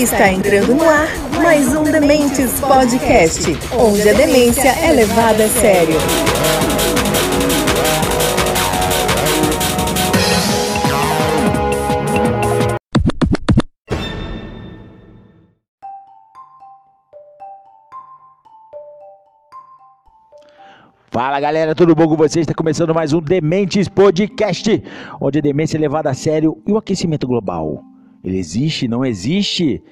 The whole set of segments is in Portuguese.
Está entrando no ar mais um Dementes Podcast, onde a demência é levada a sério. Fala galera, tudo bom com vocês? Está começando mais um Dementes Podcast, onde a demência é levada a sério e o aquecimento global. Ele existe, não existe?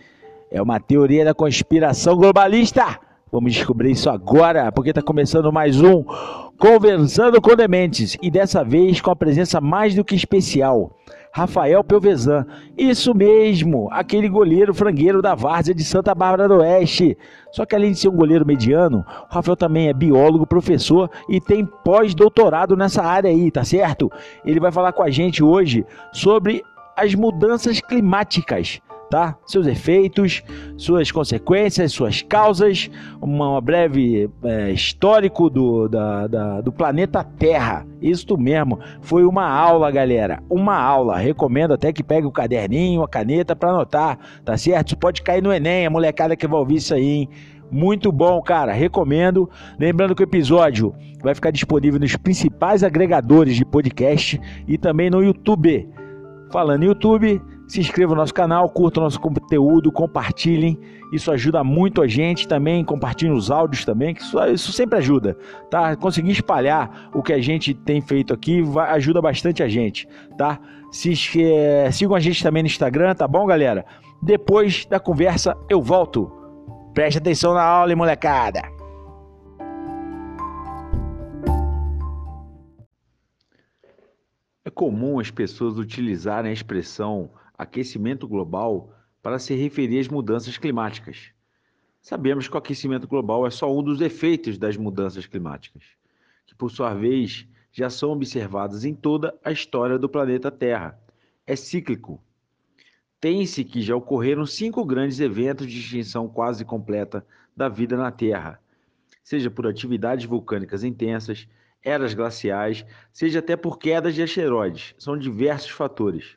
É uma teoria da conspiração globalista. Vamos descobrir isso agora, porque está começando mais um Conversando com Dementes e dessa vez com a presença mais do que especial. Rafael Pelvezan, isso mesmo, aquele goleiro frangueiro da Várzea de Santa Bárbara do Oeste. Só que além de ser um goleiro mediano, o Rafael também é biólogo, professor e tem pós-doutorado nessa área aí, tá certo? Ele vai falar com a gente hoje sobre as mudanças climáticas tá? Seus efeitos, suas consequências, suas causas, uma breve é, histórico do, da, da, do planeta Terra. Isso mesmo, foi uma aula, galera, uma aula. Recomendo até que pegue o caderninho, a caneta para anotar, tá certo? Isso pode cair no Enem, a molecada que vai ouvir isso aí, hein? Muito bom, cara. Recomendo. Lembrando que o episódio vai ficar disponível nos principais agregadores de podcast e também no YouTube. Falando em YouTube, se inscreva no nosso canal, curta nosso conteúdo, compartilhem. Isso ajuda muito a gente também. Compartilhem os áudios também, que isso, isso sempre ajuda, tá? Conseguir espalhar o que a gente tem feito aqui vai, ajuda bastante a gente, tá? Se, é, sigam a gente também no Instagram, tá bom, galera? Depois da conversa, eu volto. Preste atenção na aula, molecada! É comum as pessoas utilizarem a expressão aquecimento global para se referir às mudanças climáticas. Sabemos que o aquecimento global é só um dos efeitos das mudanças climáticas, que por sua vez já são observadas em toda a história do planeta Terra. É cíclico. Tem-se que já ocorreram cinco grandes eventos de extinção quase completa da vida na Terra, seja por atividades vulcânicas intensas, eras glaciais, seja até por quedas de asteroides. São diversos fatores.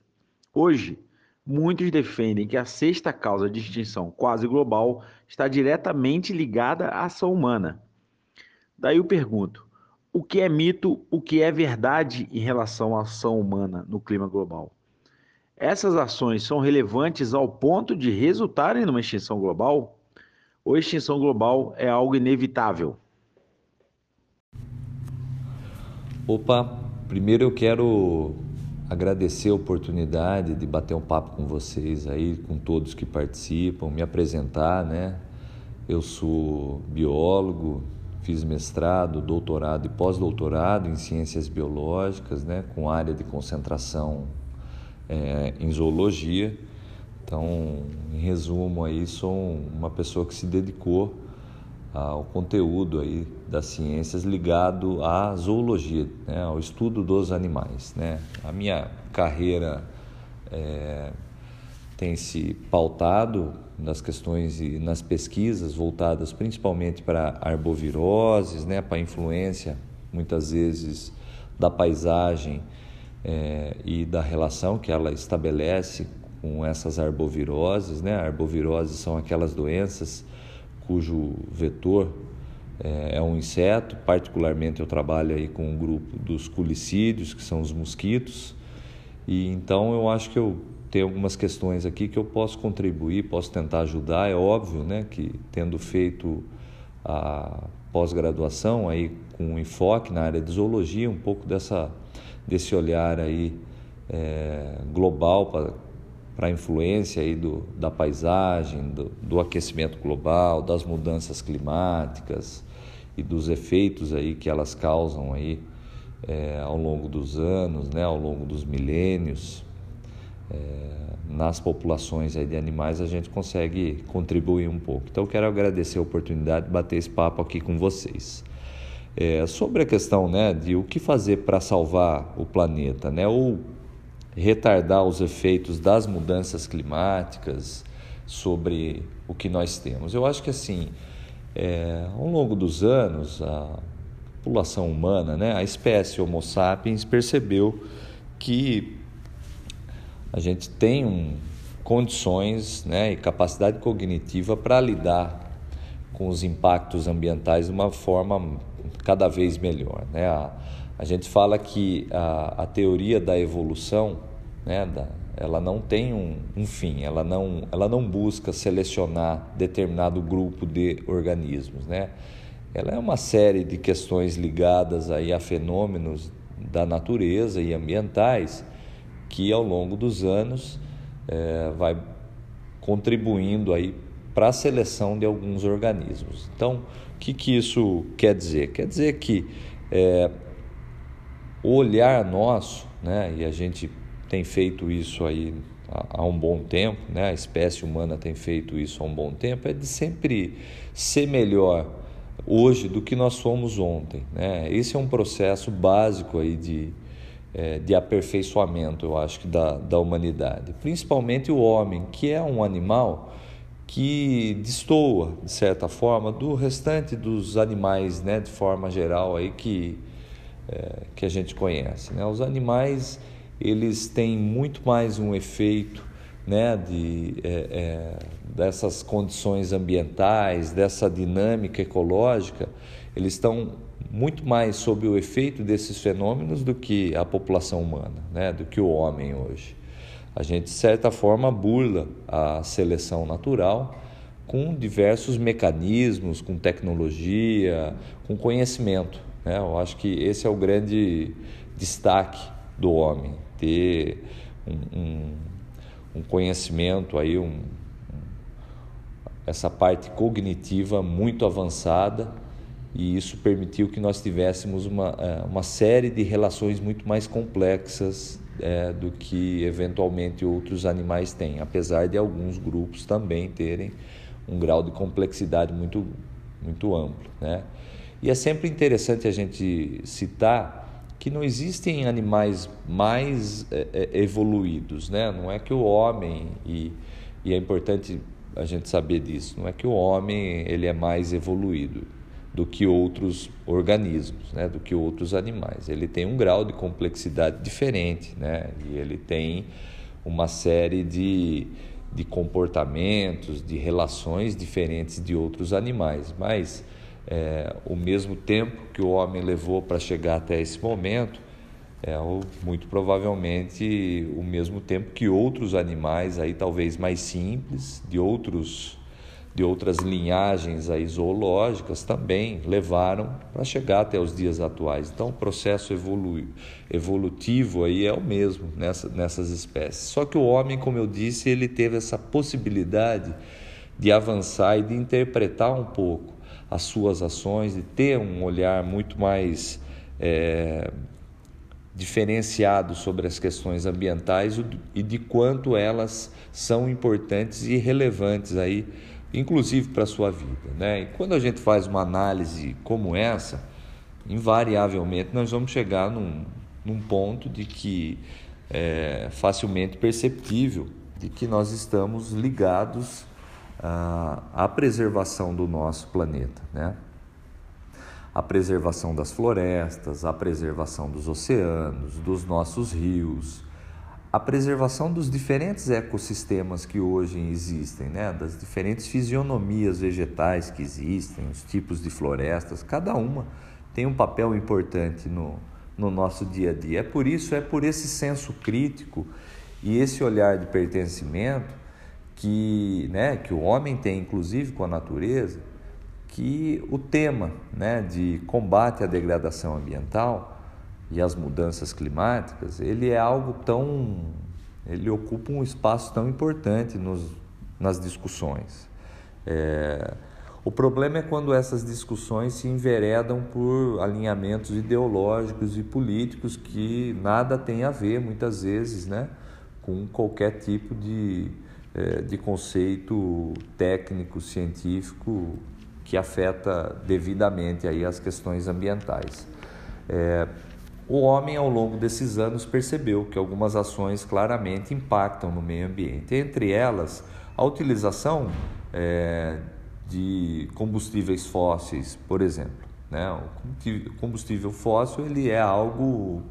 Hoje, Muitos defendem que a sexta causa de extinção quase global está diretamente ligada à ação humana. Daí eu pergunto: o que é mito, o que é verdade em relação à ação humana no clima global? Essas ações são relevantes ao ponto de resultarem numa extinção global? Ou extinção global é algo inevitável? Opa, primeiro eu quero agradecer a oportunidade de bater um papo com vocês aí, com todos que participam, me apresentar, né? Eu sou biólogo, fiz mestrado, doutorado e pós-doutorado em ciências biológicas, né? Com área de concentração é, em zoologia. Então, em resumo aí, sou uma pessoa que se dedicou ao conteúdo aí das ciências ligado à zoologia, né, ao estudo dos animais. Né. A minha carreira é, tem se pautado nas questões e nas pesquisas voltadas principalmente para arboviroses, né, para a influência muitas vezes da paisagem é, e da relação que ela estabelece com essas arboviroses. Né? Arboviroses são aquelas doenças cujo vetor é, é um inseto, particularmente eu trabalho aí com o um grupo dos culicídios, que são os mosquitos, e então eu acho que eu tenho algumas questões aqui que eu posso contribuir, posso tentar ajudar, é óbvio, né, que tendo feito a pós-graduação aí com um enfoque na área de zoologia, um pouco dessa desse olhar aí é, global para para a influência aí do, da paisagem, do, do aquecimento global, das mudanças climáticas e dos efeitos aí que elas causam aí é, ao longo dos anos, né, ao longo dos milênios. É, nas populações aí de animais a gente consegue contribuir um pouco. Então quero agradecer a oportunidade de bater esse papo aqui com vocês. É, sobre a questão né, de o que fazer para salvar o planeta, né, ou retardar os efeitos das mudanças climáticas sobre o que nós temos. Eu acho que assim, é, ao longo dos anos, a população humana, né, a espécie Homo sapiens percebeu que a gente tem um, condições né, e capacidade cognitiva para lidar com os impactos ambientais de uma forma cada vez melhor. Né? A, a gente fala que a, a teoria da evolução, né, da, ela não tem um, um, fim, ela não, ela não busca selecionar determinado grupo de organismos. Né? Ela é uma série de questões ligadas aí a fenômenos da natureza e ambientais que ao longo dos anos é, vai contribuindo aí para a seleção de alguns organismos. Então, o que, que isso quer dizer? Quer dizer que é, o olhar nosso, né, e a gente tem feito isso aí há, um bom tempo, né, a espécie humana tem feito isso há um bom tempo, é de sempre ser melhor hoje do que nós fomos ontem. Né? Esse é um processo básico aí de, é, de aperfeiçoamento, eu acho, da, da humanidade. Principalmente o homem, que é um animal que destoa, de certa forma, do restante dos animais, né, de forma geral, aí que, é, que a gente conhece. Né? Os animais eles têm muito mais um efeito né, de, é, é, dessas condições ambientais, dessa dinâmica ecológica, eles estão muito mais sob o efeito desses fenômenos do que a população humana, né, do que o homem hoje. A gente, de certa forma, burla a seleção natural com diversos mecanismos, com tecnologia, com conhecimento. Né? Eu acho que esse é o grande destaque do homem, ter um, um, um conhecimento aí, um, essa parte cognitiva muito avançada e isso permitiu que nós tivéssemos uma, é, uma série de relações muito mais complexas é, do que eventualmente outros animais têm, apesar de alguns grupos também terem um grau de complexidade muito, muito amplo. Né? E é sempre interessante a gente citar que não existem animais mais é, é, evoluídos, né? Não é que o homem e, e é importante a gente saber disso. Não é que o homem ele é mais evoluído do que outros organismos, né? Do que outros animais. Ele tem um grau de complexidade diferente, né? E ele tem uma série de de comportamentos, de relações diferentes de outros animais, mas é, o mesmo tempo que o homem levou para chegar até esse momento é muito provavelmente o mesmo tempo que outros animais aí talvez mais simples de outros de outras linhagens aí zoológicas também levaram para chegar até os dias atuais. Então o processo evolu evolutivo aí é o mesmo nessa, nessas espécies. Só que o homem, como eu disse, ele teve essa possibilidade de avançar e de interpretar um pouco as suas ações e ter um olhar muito mais é, diferenciado sobre as questões ambientais e de quanto elas são importantes e relevantes aí, inclusive para a sua vida. Né? E quando a gente faz uma análise como essa, invariavelmente nós vamos chegar num, num ponto de que é facilmente perceptível de que nós estamos ligados a, preservação do nosso planeta, né? a preservação das florestas, a preservação dos oceanos, dos nossos rios, a preservação dos diferentes ecossistemas que hoje existem, né? das diferentes fisionomias vegetais que existem, os tipos de florestas, cada uma tem um papel importante no, no nosso dia a dia. É por isso, é por esse senso crítico e esse olhar de pertencimento que, né, que o homem tem, inclusive com a natureza, que o tema né, de combate à degradação ambiental e às mudanças climáticas, ele é algo tão, ele ocupa um espaço tão importante nos, nas discussões. É, o problema é quando essas discussões se enveredam por alinhamentos ideológicos e políticos que nada tem a ver, muitas vezes, né, com qualquer tipo de é, de conceito técnico, científico, que afeta devidamente aí as questões ambientais. É, o homem, ao longo desses anos, percebeu que algumas ações claramente impactam no meio ambiente, entre elas a utilização é, de combustíveis fósseis, por exemplo. Né? O combustível fóssil ele é algo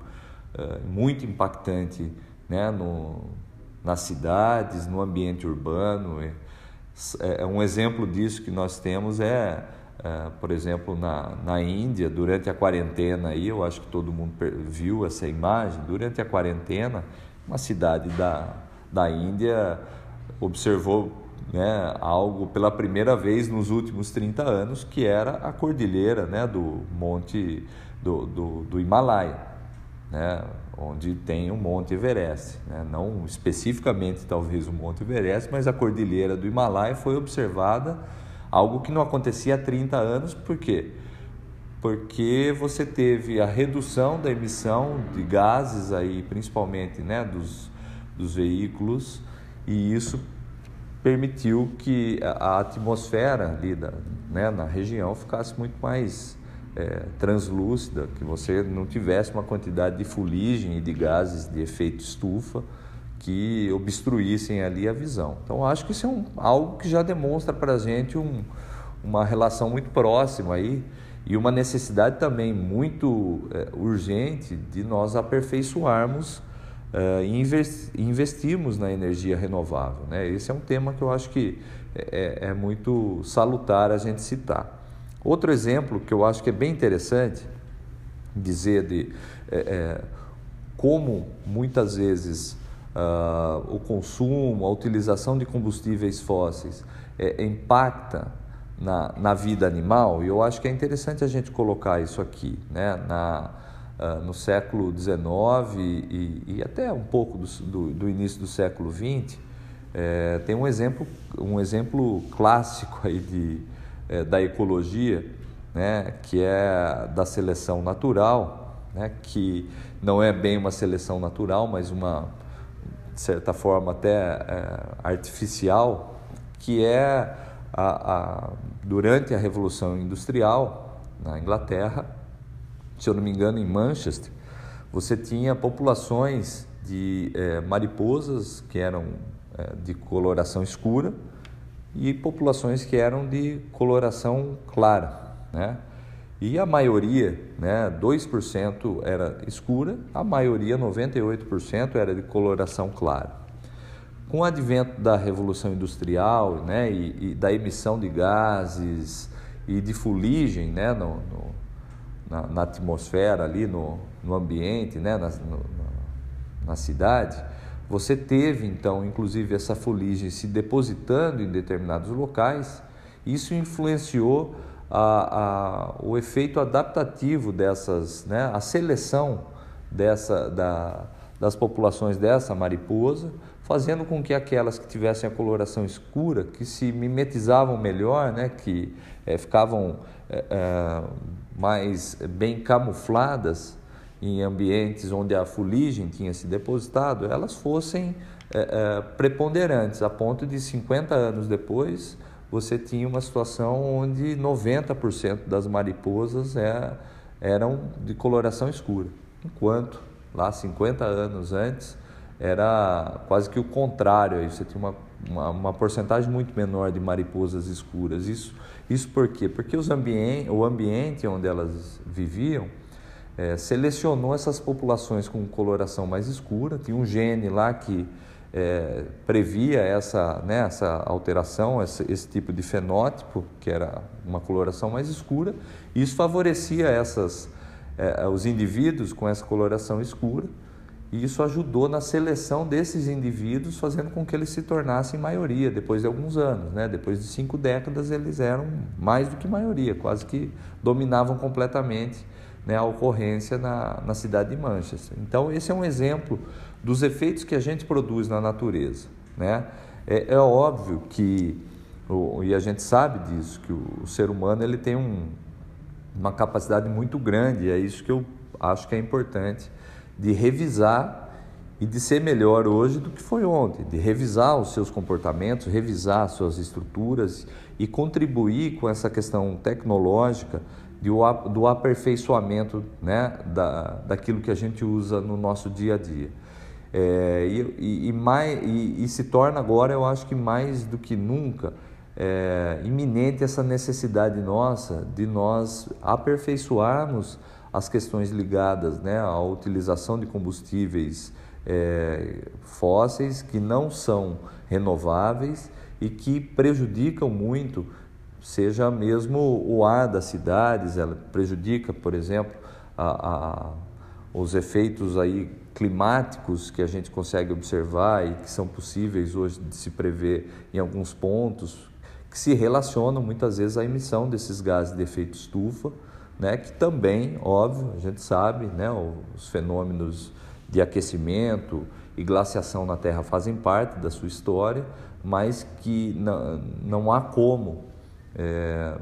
é, muito impactante né? no, nas cidades, no ambiente urbano. É, é um exemplo disso que nós temos é, é, por exemplo, na, na Índia, durante a quarentena, aí, eu acho que todo mundo viu essa imagem, durante a quarentena, uma cidade da, da Índia observou né, algo pela primeira vez nos últimos 30 anos, que era a cordilheira né, do Monte do, do, do Himalaia, né, onde tem o Monte Everest. Né, não especificamente, talvez, o Monte Everest, mas a cordilheira do Himalaia foi observada, algo que não acontecia há 30 anos, por quê? Porque você teve a redução da emissão de gases, aí, principalmente né, dos, dos veículos, e isso permitiu que a atmosfera ali da, né, na região ficasse muito mais é, translúcida, que você não tivesse uma quantidade de fuligem e de gases de efeito estufa que obstruíssem ali a visão. Então, acho que isso é um, algo que já demonstra para a gente um, uma relação muito próxima aí e uma necessidade também muito é, urgente de nós aperfeiçoarmos uh, investirmos na energia renovável. Né? Esse é um tema que eu acho que é, é, é muito salutar a gente citar. Outro exemplo que eu acho que é bem interessante dizer de é, é, como muitas vezes uh, o consumo, a utilização de combustíveis fósseis é, impacta na, na vida animal, e eu acho que é interessante a gente colocar isso aqui, né? na, uh, no século XIX e, e, até um pouco do, do, do início do século XX, é, tem um exemplo, um exemplo clássico aí de, é, da ecologia, né, que é da seleção natural, né, que não é bem uma seleção natural, mas uma, de certa forma, até é, artificial, que é a, a, durante a Revolução Industrial na Inglaterra, se eu não me engano, em Manchester, você tinha populações de é, mariposas que eram é, de coloração escura e populações que eram de coloração clara, né? E a maioria, né, 2% era escura, a maioria, 98%, era de coloração clara. Com o advento da Revolução Industrial né, e, e da emissão de gases e de fuligem né, no, no na, na atmosfera ali, no, no ambiente, né, na, no, na cidade, você teve então, inclusive, essa fuligem se depositando em determinados locais. Isso influenciou a, a, o efeito adaptativo dessas, né, a seleção dessa, da, das populações dessa mariposa, fazendo com que aquelas que tivessem a coloração escura, que se mimetizavam melhor, né, que é, ficavam é, é, mais bem camufladas em ambientes onde a fuligem tinha se depositado, elas fossem é, é, preponderantes, a ponto de 50 anos depois você tinha uma situação onde 90% das mariposas é, eram de coloração escura, enquanto lá 50 anos antes era quase que o contrário, aí você tinha uma, uma, uma porcentagem muito menor de mariposas escuras. Isso isso por quê? Porque os ambien o ambiente onde elas viviam é, selecionou essas populações com coloração mais escura, tinha um gene lá que é, previa essa, né, essa alteração, esse, esse, tipo de fenótipo, que era uma coloração mais escura, e isso favorecia essas, é, os indivíduos com essa coloração escura, e isso ajudou na seleção desses indivíduos, fazendo com que eles se tornassem maioria depois de alguns anos. Né? Depois de cinco décadas, eles eram mais do que maioria, quase que dominavam completamente né, a ocorrência na, na cidade de Manchester. Então, esse é um exemplo dos efeitos que a gente produz na natureza. Né? É, é óbvio que, e a gente sabe disso, que o, ser humano ele tem um, uma capacidade muito grande, e é isso que eu acho que é importante de revisar e de ser melhor hoje do que foi ontem, de revisar os seus comportamentos, revisar as suas estruturas e contribuir com essa questão tecnológica do aperfeiçoamento né, da, daquilo que a gente usa no nosso dia a dia. É, e, e, mais, e, e, se torna agora, eu acho que mais do que nunca, é, iminente essa necessidade nossa de nós aperfeiçoarmos as questões ligadas né, à utilização de combustíveis é, fósseis que não são renováveis e que prejudicam muito, seja mesmo o ar das cidades, ela prejudica, por exemplo, a, a, os efeitos aí climáticos que a gente consegue observar e que são possíveis hoje de se prever em alguns pontos, que se relacionam muitas vezes à emissão desses gases de efeito estufa, né, que também, óbvio, a gente sabe, né, os fenômenos de aquecimento e glaciação na Terra fazem parte da sua história, mas que não, não há como é,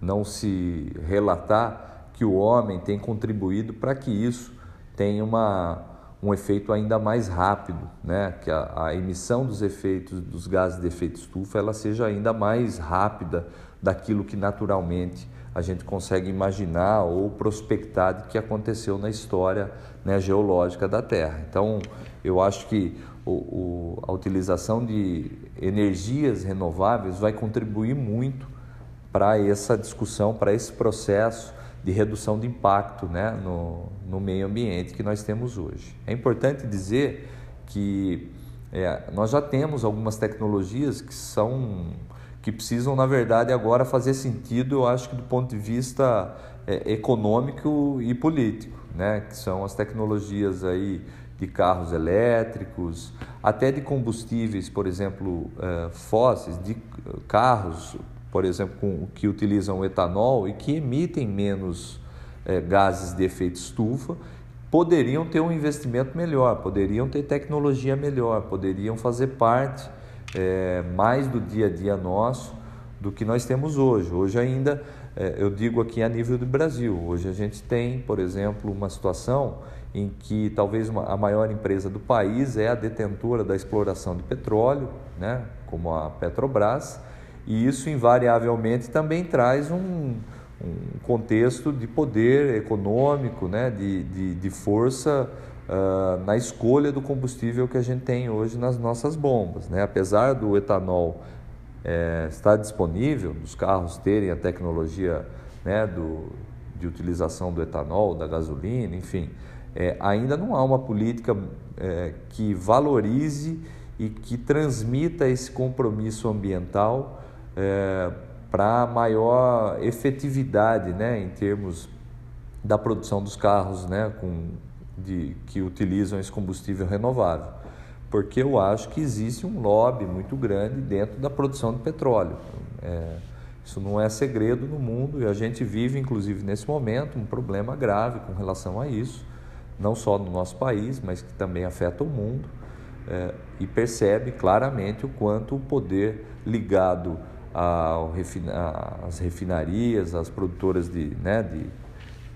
não se relatar que o homem tem contribuído para que isso tenha uma, um efeito ainda mais rápido, né? que a, a, emissão dos efeitos dos gases de efeito estufa ela seja ainda mais rápida daquilo que naturalmente a gente consegue imaginar ou prospectar de que aconteceu na história né, geológica da Terra. Então, eu acho que o, o, a utilização de energias renováveis vai contribuir muito para essa discussão, para esse processo de redução de impacto né, no, no meio ambiente que nós temos hoje. É importante dizer que é, nós já temos algumas tecnologias que são que precisam, na verdade, agora fazer sentido, eu acho que do ponto de vista é, econômico e político, né? que são as tecnologias aí de carros elétricos, até de combustíveis, por exemplo, é, fósseis, de carros, por exemplo, com, que utilizam etanol e que emitem menos é, gases de efeito estufa, poderiam ter um investimento melhor, poderiam ter tecnologia melhor, poderiam fazer parte é, mais do dia a dia nosso do que nós temos hoje. Hoje ainda, é, eu digo aqui a nível do Brasil, hoje a gente tem, por exemplo, uma situação em que talvez uma, a maior empresa do país é a detentora da exploração de petróleo, né, como a Petrobras, e isso invariavelmente também traz um, um contexto de poder econômico, né, de, de, de força uh, na escolha do combustível que a gente tem hoje nas nossas bombas. Né? Apesar do etanol é, estar disponível, os carros terem a tecnologia né, do, de utilização do etanol, da gasolina, enfim, é, ainda não há uma política é, que valorize e que transmita esse compromisso ambiental é, para maior efetividade né, em termos da produção dos carros né, com de, que utilizam esse combustível renovável, porque eu acho que existe um lobby muito grande dentro da produção de petróleo. É, isso não é segredo no mundo e a gente vive, inclusive nesse momento, um problema grave com relação a isso, não só no nosso país, mas que também afeta o mundo. É, e percebe claramente o quanto o poder ligado às refinarias, às produtoras de, né, de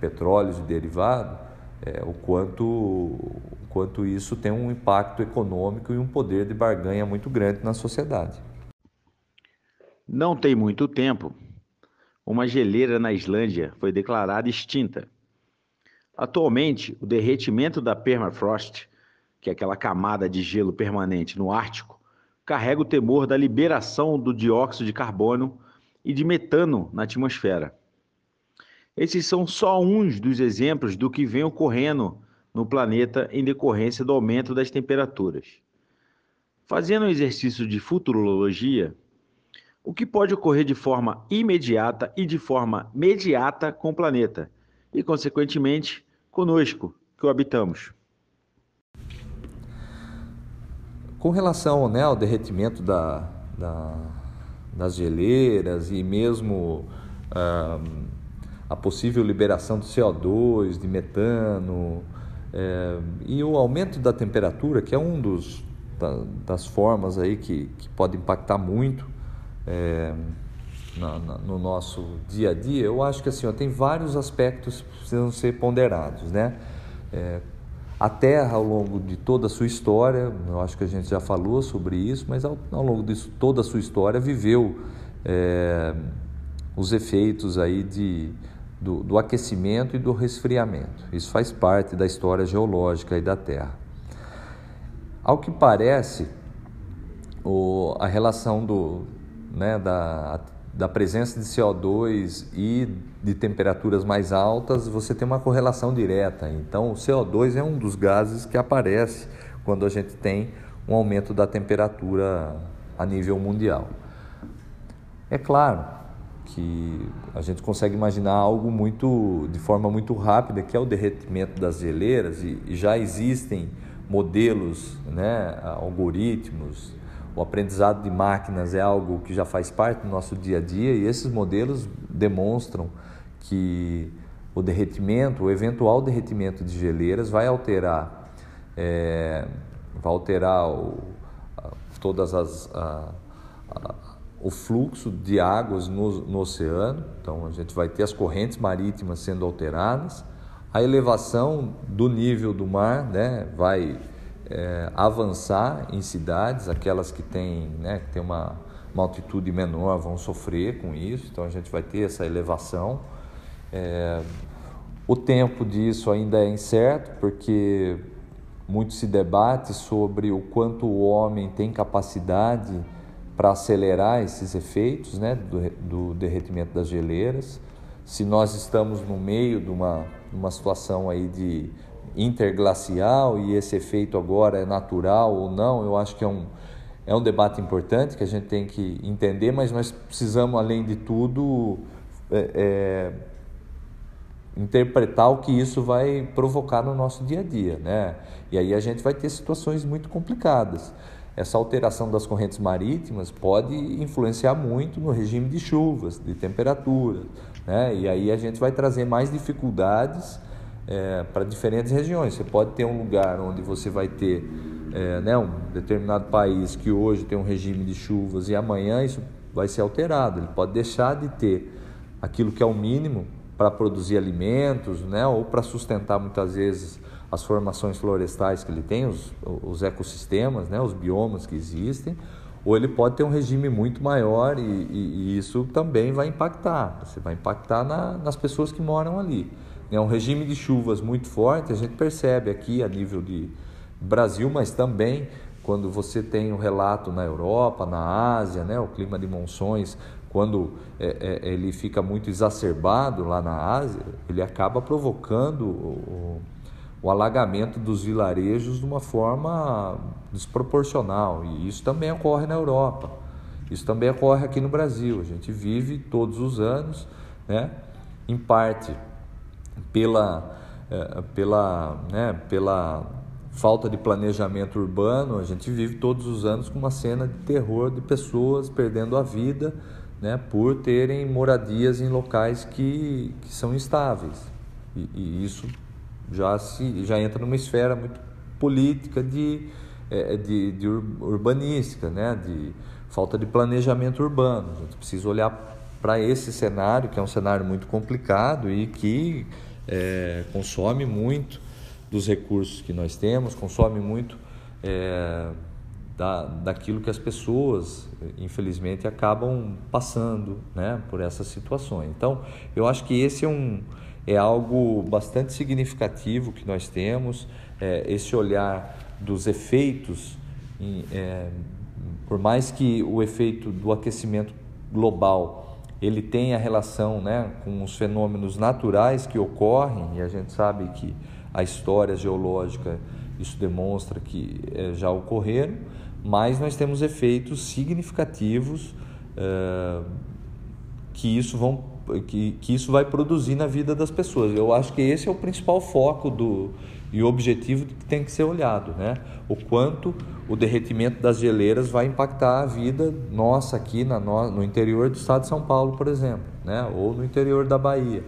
e derivados, é, o quanto, o quanto isso tem um impacto econômico e um poder de barganha muito grande na sociedade. Não tem muito tempo, uma geleira na Islândia foi declarada extinta. Atualmente, o derretimento da permafrost, que é aquela camada de gelo permanente no Ártico, carrega o temor da liberação do dióxido de carbono e de metano na atmosfera. Esses são só uns dos exemplos do que vem ocorrendo no planeta em decorrência do aumento das temperaturas. Fazendo um exercício de futurologia, o que pode ocorrer de forma imediata e de forma mediata com o planeta e, consequentemente, conosco que o habitamos. Com relação né, ao derretimento da, da, das geleiras e mesmo uh, a possível liberação de CO2, de metano é, e o aumento da temperatura, que é um dos da, das formas aí que, que pode impactar muito é, na, na, no nosso dia a dia. Eu acho que assim ó, tem vários aspectos que precisam ser ponderados, né? É, a Terra, ao longo de toda a sua história, eu acho que a gente já falou sobre isso, mas ao, ao longo de toda a sua história viveu é, os efeitos aí de do, do aquecimento e do resfriamento. Isso faz parte da história geológica e da Terra. Ao que parece, o, a relação do, né, da, da presença de CO2 e de temperaturas mais altas, você tem uma correlação direta. Então, o CO2 é um dos gases que aparece quando a gente tem um aumento da temperatura a nível mundial. É claro que a gente consegue imaginar algo muito de forma muito rápida, que é o derretimento das geleiras e, já existem modelos, né, algoritmos, o aprendizado de máquinas é algo que já faz parte do nosso dia a dia e esses modelos demonstram que o derretimento, o eventual derretimento de geleiras vai alterar, é, vai alterar o, todas as a, a, o fluxo de águas no, no oceano. Então a gente vai ter as correntes marítimas sendo alteradas, a elevação do nível do mar, né, vai é, avançar em cidades, aquelas que têm, né, que têm uma, uma altitude menor vão sofrer com isso, então a gente vai ter essa elevação. É, o tempo disso ainda é incerto, porque muito se debate sobre o quanto o homem tem capacidade para acelerar esses efeitos né, do, do, derretimento das geleiras. Se nós estamos no meio de uma, uma situação aí de interglacial e esse efeito agora é natural ou não, eu acho que é um, é um debate importante que a gente tem que entender, mas nós precisamos, além de tudo, é, é, interpretar o que isso vai provocar no nosso dia a dia, né? E aí a gente vai ter situações muito complicadas. Essa alteração das correntes marítimas pode influenciar muito no regime de chuvas, de temperatura, né? E aí a gente vai trazer mais dificuldades é, para diferentes regiões. Você pode ter um lugar onde você vai ter é, né, um determinado país que hoje tem um regime de chuvas e amanhã isso vai ser alterado. Ele pode deixar de ter aquilo que é o mínimo para produzir alimentos, né, ou para sustentar muitas vezes as formações florestais que ele tem, os, os ecossistemas, né, os biomas que existem, ou ele pode ter um regime muito maior e, e, e isso também vai impactar. Você vai impactar na, nas pessoas que moram ali. É um regime de chuvas muito forte, a gente percebe aqui a nível de Brasil, mas também quando você tem o um relato na Europa, na Ásia, né, o clima de monções, quando é, é, ele fica muito exacerbado lá na Ásia, ele acaba provocando o, o alagamento dos vilarejos de uma forma desproporcional. E isso também ocorre na Europa. Isso também ocorre aqui no Brasil. A gente vive todos os anos, né, em parte pela, é, pela, né, pela falta de planejamento urbano, a gente vive todos os anos com uma cena de terror de pessoas perdendo a vida né, por terem moradias em locais que, que são instáveis. E, e isso já, se, já entra numa esfera muito política de, é, de, de urbanística, né, de falta de planejamento urbano. A gente precisa olhar para esse cenário, que é um cenário muito complicado e que é, consome muito dos recursos que nós temos, consome muito é, da, daquilo que as pessoas, infelizmente, acabam passando né, por essas situações. Então, eu acho que esse é, um, é algo bastante significativo que nós temos, é, esse olhar dos efeitos, em, é, por mais que o efeito do aquecimento global ele tem a relação né, com os fenômenos naturais que ocorrem, e a gente sabe que a história geológica isso demonstra que é, já ocorreram, mas nós temos efeitos significativos é, que, isso vão, que, que isso vai produzir na vida das pessoas. Eu acho que esse é o principal foco do, e objetivo que tem que ser olhado, né? O quanto o derretimento das geleiras vai impactar a vida nossa aqui na, no, interior do estado de São Paulo, por exemplo, né? Ou no interior da Bahia,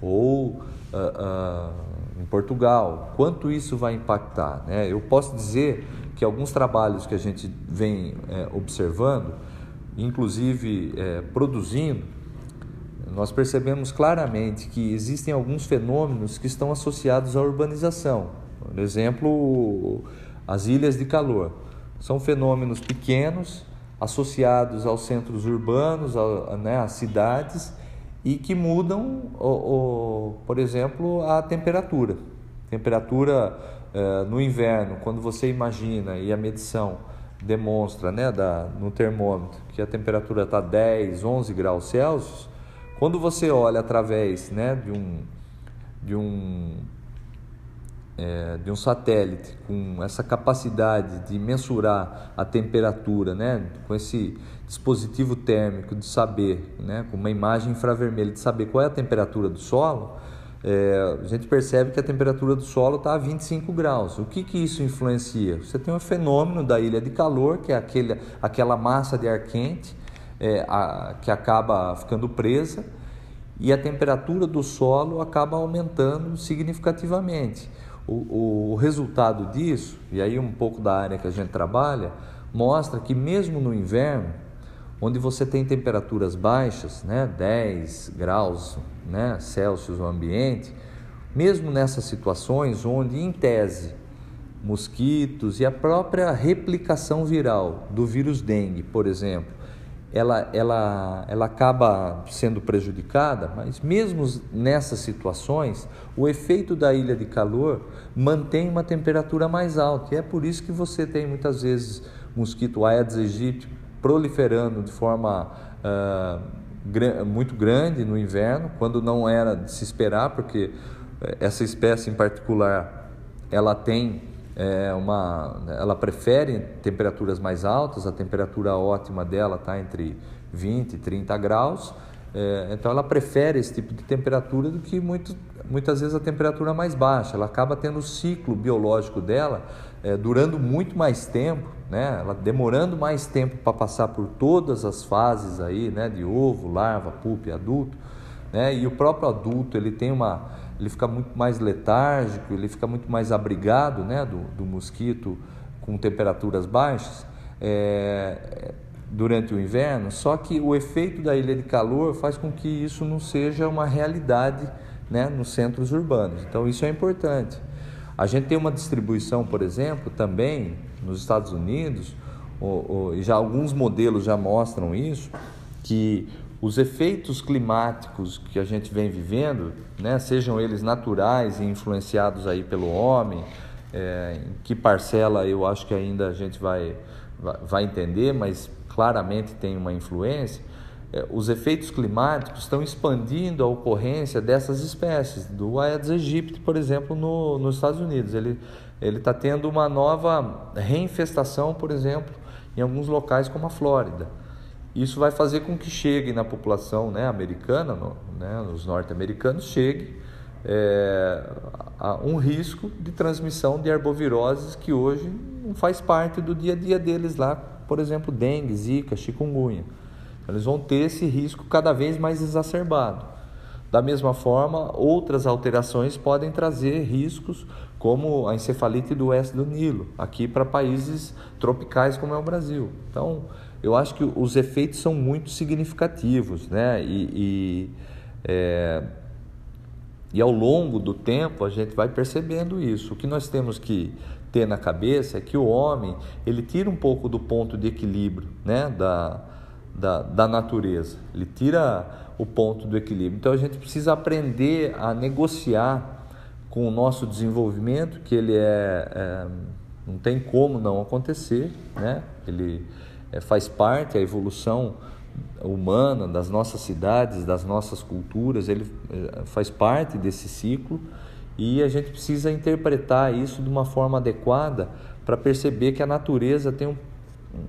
ou uh, uh, em Portugal. Quanto isso vai impactar, né? Eu posso dizer que alguns trabalhos que a gente vem é, observando, inclusive é, produzindo, nós percebemos claramente que existem alguns fenômenos que estão associados à urbanização. Por exemplo, as ilhas de calor. São fenômenos pequenos associados aos centros urbanos, né, às cidades, e que mudam, o, o, por exemplo, a temperatura. Temperatura eh, no inverno, quando você imagina e a medição demonstra né, da, no termômetro que a temperatura está 10, 11 graus Celsius, quando você olha através né, de um, de um é, de um satélite com essa capacidade de mensurar a temperatura, né, com esse dispositivo térmico de saber, né, com uma imagem infravermelha de saber qual é a temperatura do solo, é, a gente percebe que a temperatura do solo está a 25 graus. O que, que isso influencia? Você tem um fenômeno da ilha de calor, que é aquele, aquela massa de ar quente é, a, que acaba ficando presa e a temperatura do solo acaba aumentando significativamente. O, o, resultado disso, e aí um pouco da área que a gente trabalha, mostra que mesmo no inverno, onde você tem temperaturas baixas, né, 10 graus né, Celsius no ambiente, mesmo nessas situações onde, em tese, mosquitos e a própria replicação viral do vírus dengue, por exemplo, ela, ela, ela acaba sendo prejudicada, mas mesmo nessas situações, o efeito da ilha de calor mantém uma temperatura mais alta. E é por isso que você tem muitas vezes mosquito Aedes aegypti proliferando de forma uh, muito grande no inverno, quando não era de se esperar, porque eh, essa espécie em particular ela tem é uma, ela prefere temperaturas mais altas, a temperatura ótima dela está entre 20 e 30 graus, é, então ela prefere esse tipo de temperatura do que muito, muitas vezes a temperatura mais baixa. Ela acaba tendo o ciclo biológico dela é, durando muito mais tempo, né? ela demorando mais tempo para passar por todas as fases aí, né? de ovo, larva, pupa e adulto. Né? E o próprio adulto ele tem uma ele fica muito mais letárgico, ele fica muito mais abrigado né, do, do mosquito com temperaturas baixas é, durante o inverno. Só que o efeito da ilha de calor faz com que isso não seja uma realidade né, nos centros urbanos. Então isso é importante. A gente tem uma distribuição, por exemplo, também nos Estados Unidos, e já alguns modelos já mostram isso, que os efeitos climáticos que a gente vem vivendo, né, sejam eles naturais e influenciados aí pelo homem, é, em que parcela eu acho que ainda a gente vai, vai entender, mas claramente tem uma influência, é, os efeitos climáticos estão expandindo a ocorrência dessas espécies, do Aedes aegypti, por exemplo, no, nos Estados Unidos. Ele está tendo uma nova reinfestação, por exemplo, em alguns locais como a Flórida. Isso vai fazer com que chegue na população né, americana, no, né, nos norte-americanos, chegue é, a um risco de transmissão de arboviroses que hoje não faz parte do dia a dia deles lá, por exemplo, dengue, zika, chikungunya. Eles vão ter esse risco cada vez mais exacerbado. Da mesma forma, outras alterações podem trazer riscos, como a encefalite do oeste do Nilo, aqui para países tropicais como é o Brasil. Então, eu acho que os efeitos são muito significativos, né? E, e, é, e ao longo do tempo a gente vai percebendo isso. O que nós temos que ter na cabeça é que o homem ele tira um pouco do ponto de equilíbrio, né? Da, da, da natureza. Ele tira o ponto do equilíbrio. Então a gente precisa aprender a negociar com o nosso desenvolvimento, que ele é, é não tem como não acontecer, né? Ele é, faz parte a evolução humana das nossas cidades, das nossas culturas, ele é, faz parte desse ciclo e a gente precisa interpretar isso de uma forma adequada para perceber que a natureza tem um,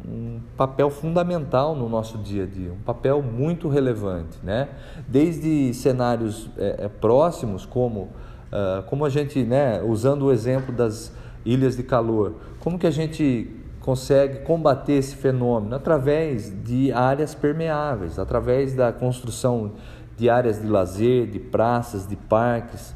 um, papel fundamental no nosso dia a dia, um papel muito relevante, né? Desde cenários é, é próximos, como uh, como a gente, né, usando o exemplo das ilhas de calor, como que a gente consegue combater esse fenômeno através de áreas permeáveis, através da construção de áreas de lazer, de praças, de parques,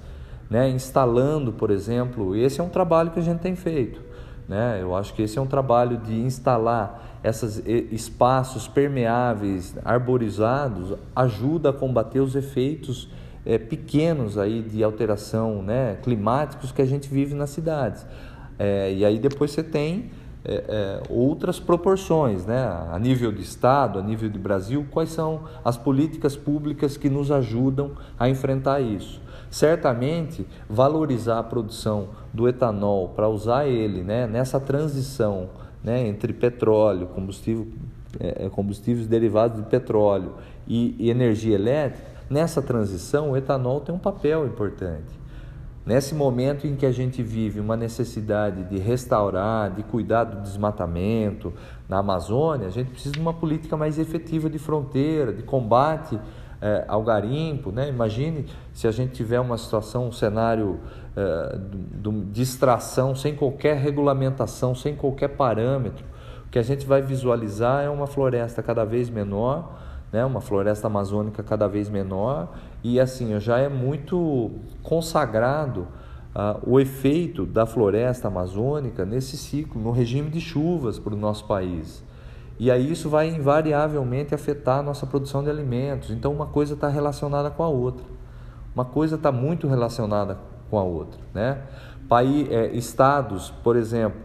né? instalando, por exemplo, esse é um trabalho que a gente tem feito. Né? Eu acho que esse é um trabalho de instalar esses espaços permeáveis, arborizados, ajuda a combater os efeitos é, pequenos aí de alteração né, climáticos que a gente vive nas cidades. É, e aí depois você tem é, é, outras proporções, né? a nível de Estado, a nível de Brasil, quais são as políticas públicas que nos ajudam a enfrentar isso. Certamente, valorizar a produção do etanol para usar ele né, nessa transição né, entre petróleo, combustível, é, é, combustíveis derivados de petróleo e, e energia elétrica, nessa transição o etanol tem um papel importante. Nesse momento em que a gente vive uma necessidade de restaurar, de cuidar do desmatamento na Amazônia, a gente precisa de uma política mais efetiva de fronteira, de combate é, ao garimpo. Né? Imagine se a gente tiver uma situação, um cenário é, de extração sem qualquer regulamentação, sem qualquer parâmetro. O que a gente vai visualizar é uma floresta cada vez menor né, uma floresta amazônica cada vez menor e assim já é muito consagrado uh, o efeito da floresta amazônica nesse ciclo, no regime de chuvas para o nosso país. E aí isso vai invariavelmente afetar a nossa produção de alimentos. Então uma coisa está relacionada com a outra. Uma coisa está muito relacionada com a outra. Né? País, é, estados, por exemplo,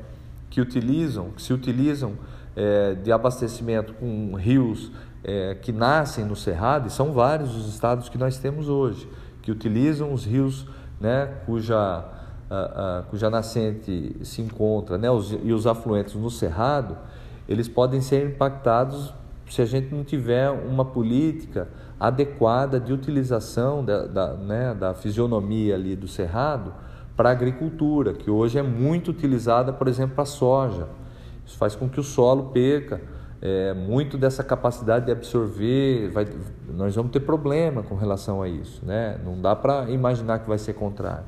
que utilizam, que se utilizam é, de abastecimento com rios é, que nascem no Cerrado, e são vários os estados que nós temos hoje, que utilizam os rios né, cuja, a, a, cuja nascente se encontra, né, os, e os afluentes no Cerrado, eles podem ser impactados se a gente não tiver uma política adequada de utilização da, da, né, da fisionomia ali do Cerrado para a agricultura, que hoje é muito utilizada, por exemplo, para a soja. Isso faz com que o solo perca é, muito dessa capacidade de absorver, vai, nós vamos ter problema com relação a isso, né? Não dá para imaginar que vai ser contrário.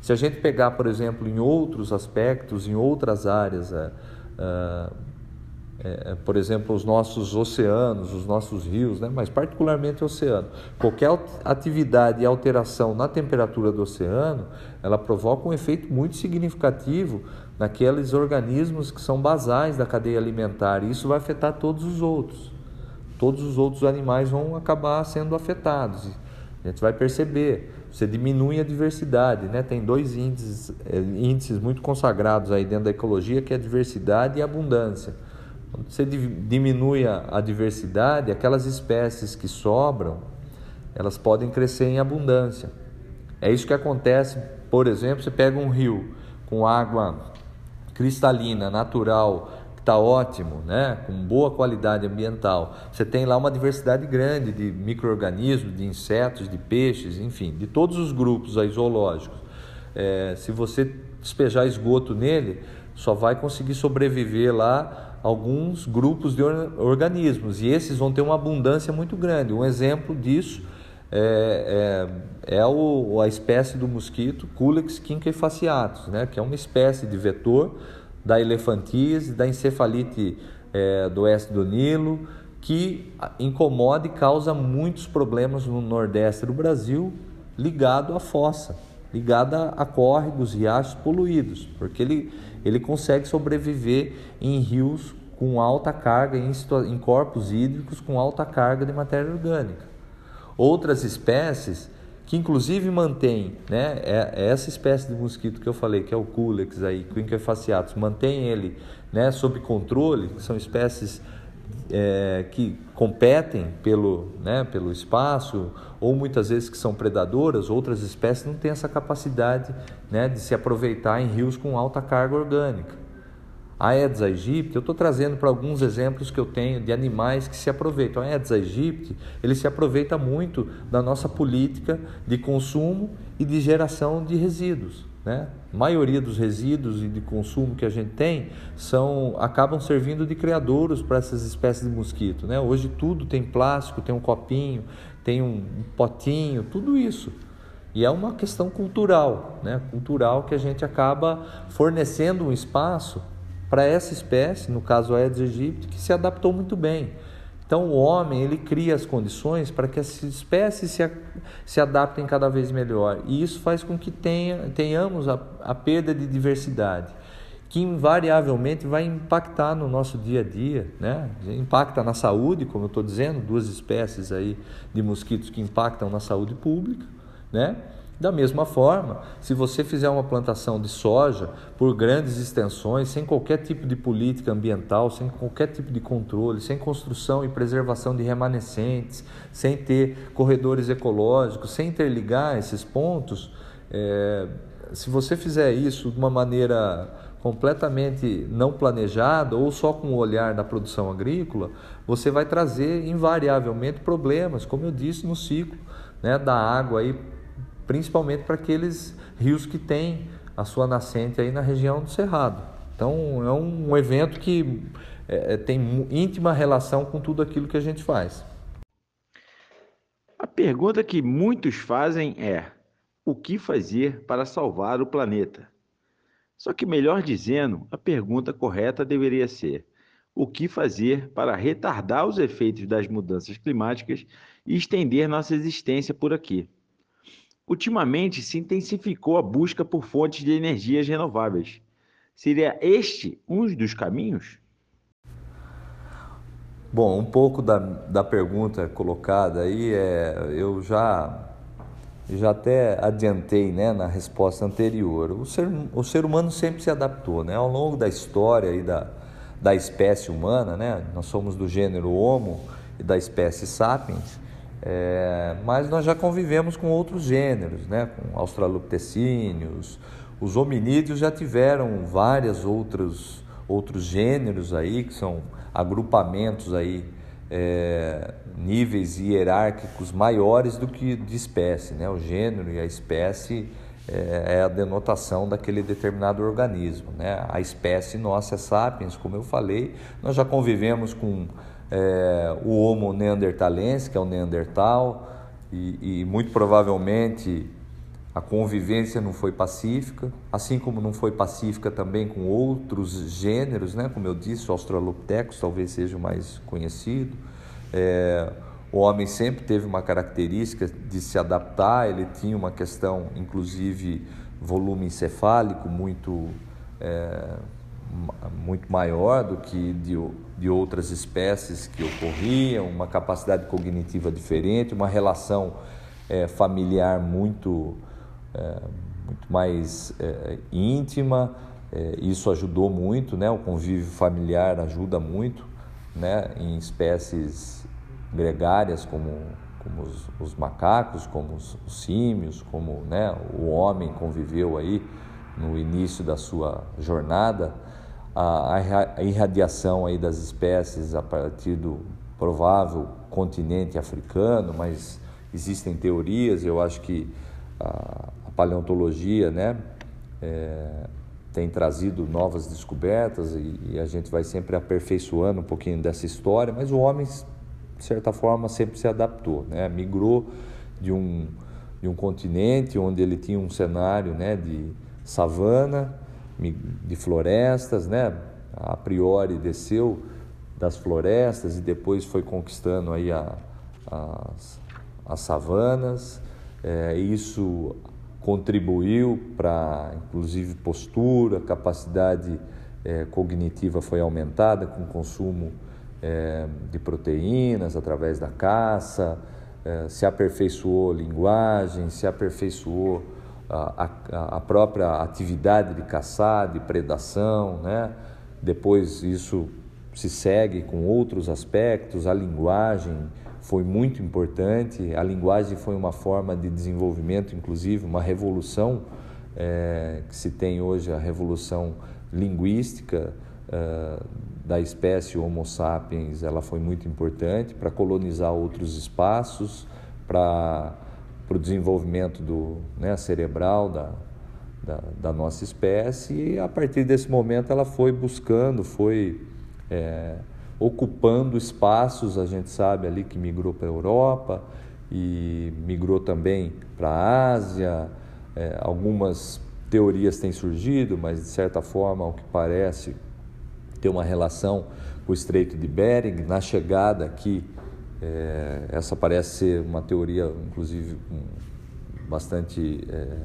Se a gente pegar, por exemplo, em outros aspectos, em outras áreas, é, é, é, por exemplo, os nossos oceanos, os nossos rios, né? mas particularmente o oceano. Qualquer atividade e alteração na temperatura do oceano, ela provoca um efeito muito significativo naqueles organismos que são basais da cadeia alimentar. E isso vai afetar todos os outros. Todos os outros animais vão acabar sendo afetados. A gente vai perceber. Você diminui a diversidade, né? Tem dois índices, eh, índices muito consagrados aí dentro da ecologia, que é a diversidade e a abundância. Quando você diminui a diversidade, aquelas espécies que sobram, elas podem crescer em abundância. É isso que acontece, por exemplo, você pega um rio com água cristalina, natural, que está ótimo, né? com boa qualidade ambiental. Você tem lá uma diversidade grande de micro-organismos, de insetos, de peixes, enfim, de todos os grupos aí zoológicos. É, se você despejar esgoto nele, só vai conseguir sobreviver lá alguns grupos de organismos e esses vão ter uma abundância muito grande. Um exemplo disso é, é, é o, a espécie do mosquito Culex quinquefaciatus, né, que é uma espécie de vetor da elefantíase, da encefalite é, do oeste do Nilo, que incomoda e causa muitos problemas no nordeste do Brasil, ligado à fossa, ligado a córregos, riachos poluídos, porque ele, ele consegue sobreviver em rios com alta carga, em, em corpos hídricos com alta carga de matéria orgânica. Outras espécies que inclusive mantém, né, é, é essa espécie de mosquito que eu falei, que é o Culex aí, Quinquefaciatus, mantém ele, né, sob controle, são espécies é, que competem pelo, né, pelo espaço, ou muitas vezes que são predadoras, outras espécies não têm essa capacidade né, de se aproveitar em rios com alta carga orgânica. A Aedes aegypti, eu estou trazendo para alguns exemplos que eu tenho de animais que se aproveitam. A Aedes aegypti, ele se aproveita muito da nossa política de consumo e de geração de resíduos. Né? A maioria dos resíduos e de consumo que a gente tem são acabam servindo de criadouros para essas espécies de mosquito. Né? Hoje tudo tem plástico, tem um copinho, tem um potinho, tudo isso. E é uma questão cultural, né? cultural que a gente acaba fornecendo um espaço para essa espécie, no caso Aedes aegypti, que se adaptou muito bem. Então o homem ele cria as condições para que as espécies se, se adaptem cada vez melhor e isso faz com que tenha, tenhamos a, a perda de diversidade que invariavelmente vai impactar no nosso dia a dia, né? Impacta na saúde, como eu estou dizendo, duas espécies aí de mosquitos que impactam na saúde pública, né? Da mesma forma, se você fizer uma plantação de soja por grandes extensões, sem qualquer tipo de política ambiental, sem qualquer tipo de controle, sem construção e preservação de remanescentes, sem ter corredores ecológicos, sem interligar esses pontos, é, se você fizer isso de uma maneira completamente não planejada ou só com o olhar da produção agrícola, você vai trazer invariavelmente problemas, como eu disse no ciclo né, da água aí principalmente para aqueles rios que têm a sua nascente aí na região do Cerrado. Então é um evento que é, é tem íntima relação com tudo aquilo que a gente faz. A pergunta que muitos fazem é: o que fazer para salvar o planeta? Só que, melhor dizendo, a pergunta correta deveria ser: o que fazer para retardar os efeitos das mudanças climáticas e estender nossa existência por aqui? Ultimamente se intensificou a busca por fontes de energias renováveis. Seria este um dos caminhos? Bom, um pouco da, da pergunta colocada aí, é, eu já, já até adiantei né, na resposta anterior. O ser, o ser humano sempre se adaptou. Né? Ao longo da história aí da, da espécie humana, né? nós somos do gênero Homo e da espécie Sapiens, é, mas nós já convivemos com outros gêneros, né? com australopitecíneos, os hominídeos já tiveram vários outros, outros gêneros aí, que são agrupamentos aí, é, níveis hierárquicos maiores do que de espécie. Né? O gênero e a espécie é, é a denotação daquele determinado organismo. Né? A espécie nossa é sapiens, como eu falei, nós já convivemos com é, o Homo neanderthalense, que é o Neandertal, e, e, muito provavelmente a convivência não foi pacífica, assim como não foi pacífica também com outros gêneros, né? como eu disse, o Australopithecus talvez seja o mais conhecido. É, o homem sempre teve uma característica de se adaptar, ele tinha uma questão, inclusive, volume encefálico muito, é, muito maior do que de, de outras espécies que ocorriam, uma capacidade cognitiva diferente, uma relação é, familiar muito, é, muito mais é, íntima. Isso ajudou muito, né? o convívio familiar ajuda muito né? em espécies gregárias como, como os, os macacos, como os, os, símios, como né? o homem conviveu aí no início da sua jornada a, a irradiação aí das espécies a partir do provável continente africano, mas existem teorias, eu acho que a, a paleontologia né, é, tem trazido novas descobertas e, e, a gente vai sempre aperfeiçoando um pouquinho dessa história, mas o homem, de certa forma, sempre se adaptou, né, migrou de um, de um continente onde ele tinha um cenário né, de savana, de florestas, né? A priori desceu das florestas e depois foi conquistando aí a, as, as savanas. É, isso contribuiu para, inclusive, postura, capacidade é, cognitiva foi aumentada com o consumo é, de proteínas através da caça, é, se aperfeiçoou linguagem, se aperfeiçoou a, a, própria atividade de caçar, de predação, né? Depois isso se segue com outros aspectos, a linguagem foi muito importante, a linguagem foi uma forma de desenvolvimento, inclusive uma revolução é, que se tem hoje, a revolução linguística é, da espécie Homo sapiens, ela foi muito importante para colonizar outros espaços, para para o desenvolvimento do, né, cerebral da, da, da, nossa espécie e a partir desse momento ela foi buscando, foi é, ocupando espaços, a gente sabe ali que migrou para a Europa e migrou também para a Ásia, é, algumas teorias têm surgido, mas de certa forma, ao que parece, tem uma relação com o Estreito de Bering, na chegada aqui é, essa parece ser uma teoria, inclusive, bastante é,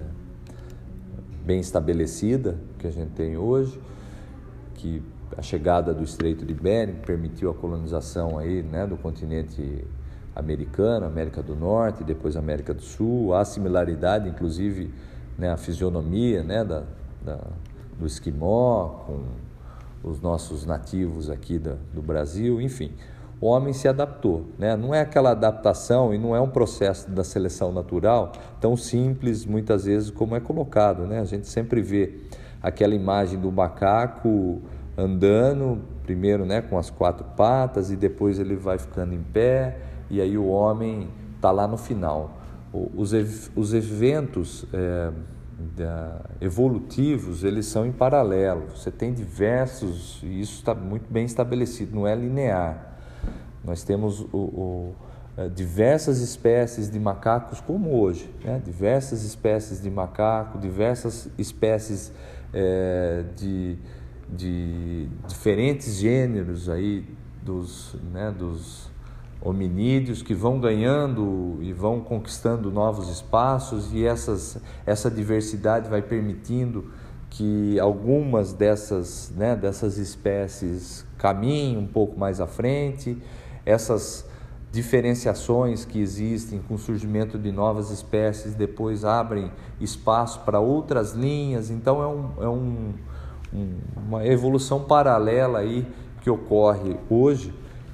bem estabelecida que a gente tem hoje, que a chegada do Estreito de Bering permitiu a colonização aí, né, do continente americano, América do Norte, depois América do Sul, há similaridade, inclusive, né, a fisionomia né, da, da, do esquimó com os nossos nativos aqui da, do Brasil, enfim o homem se adaptou. Né? Não é aquela adaptação e não é um processo da seleção natural tão simples, muitas vezes, como é colocado. Né? A gente sempre vê aquela imagem do macaco andando, primeiro né, com as quatro patas, e depois ele vai ficando em pé, e aí o homem está lá no final. Os, os eventos é, evolutivos, eles são em paralelo. Você tem diversos, e isso está muito bem estabelecido, não é linear. Nós temos o, o, é, diversas espécies de macacos, como hoje, né? diversas espécies de macaco, diversas espécies é, de, de diferentes gêneros aí dos, né, dos hominídeos que vão ganhando e vão conquistando novos espaços e essas, essa diversidade vai permitindo que algumas dessas, né, dessas espécies caminhem um pouco mais à frente, essas diferenciações que existem com o surgimento de novas espécies depois abrem espaço para outras linhas, então é, um, é um, um, uma evolução paralela aí que ocorre hoje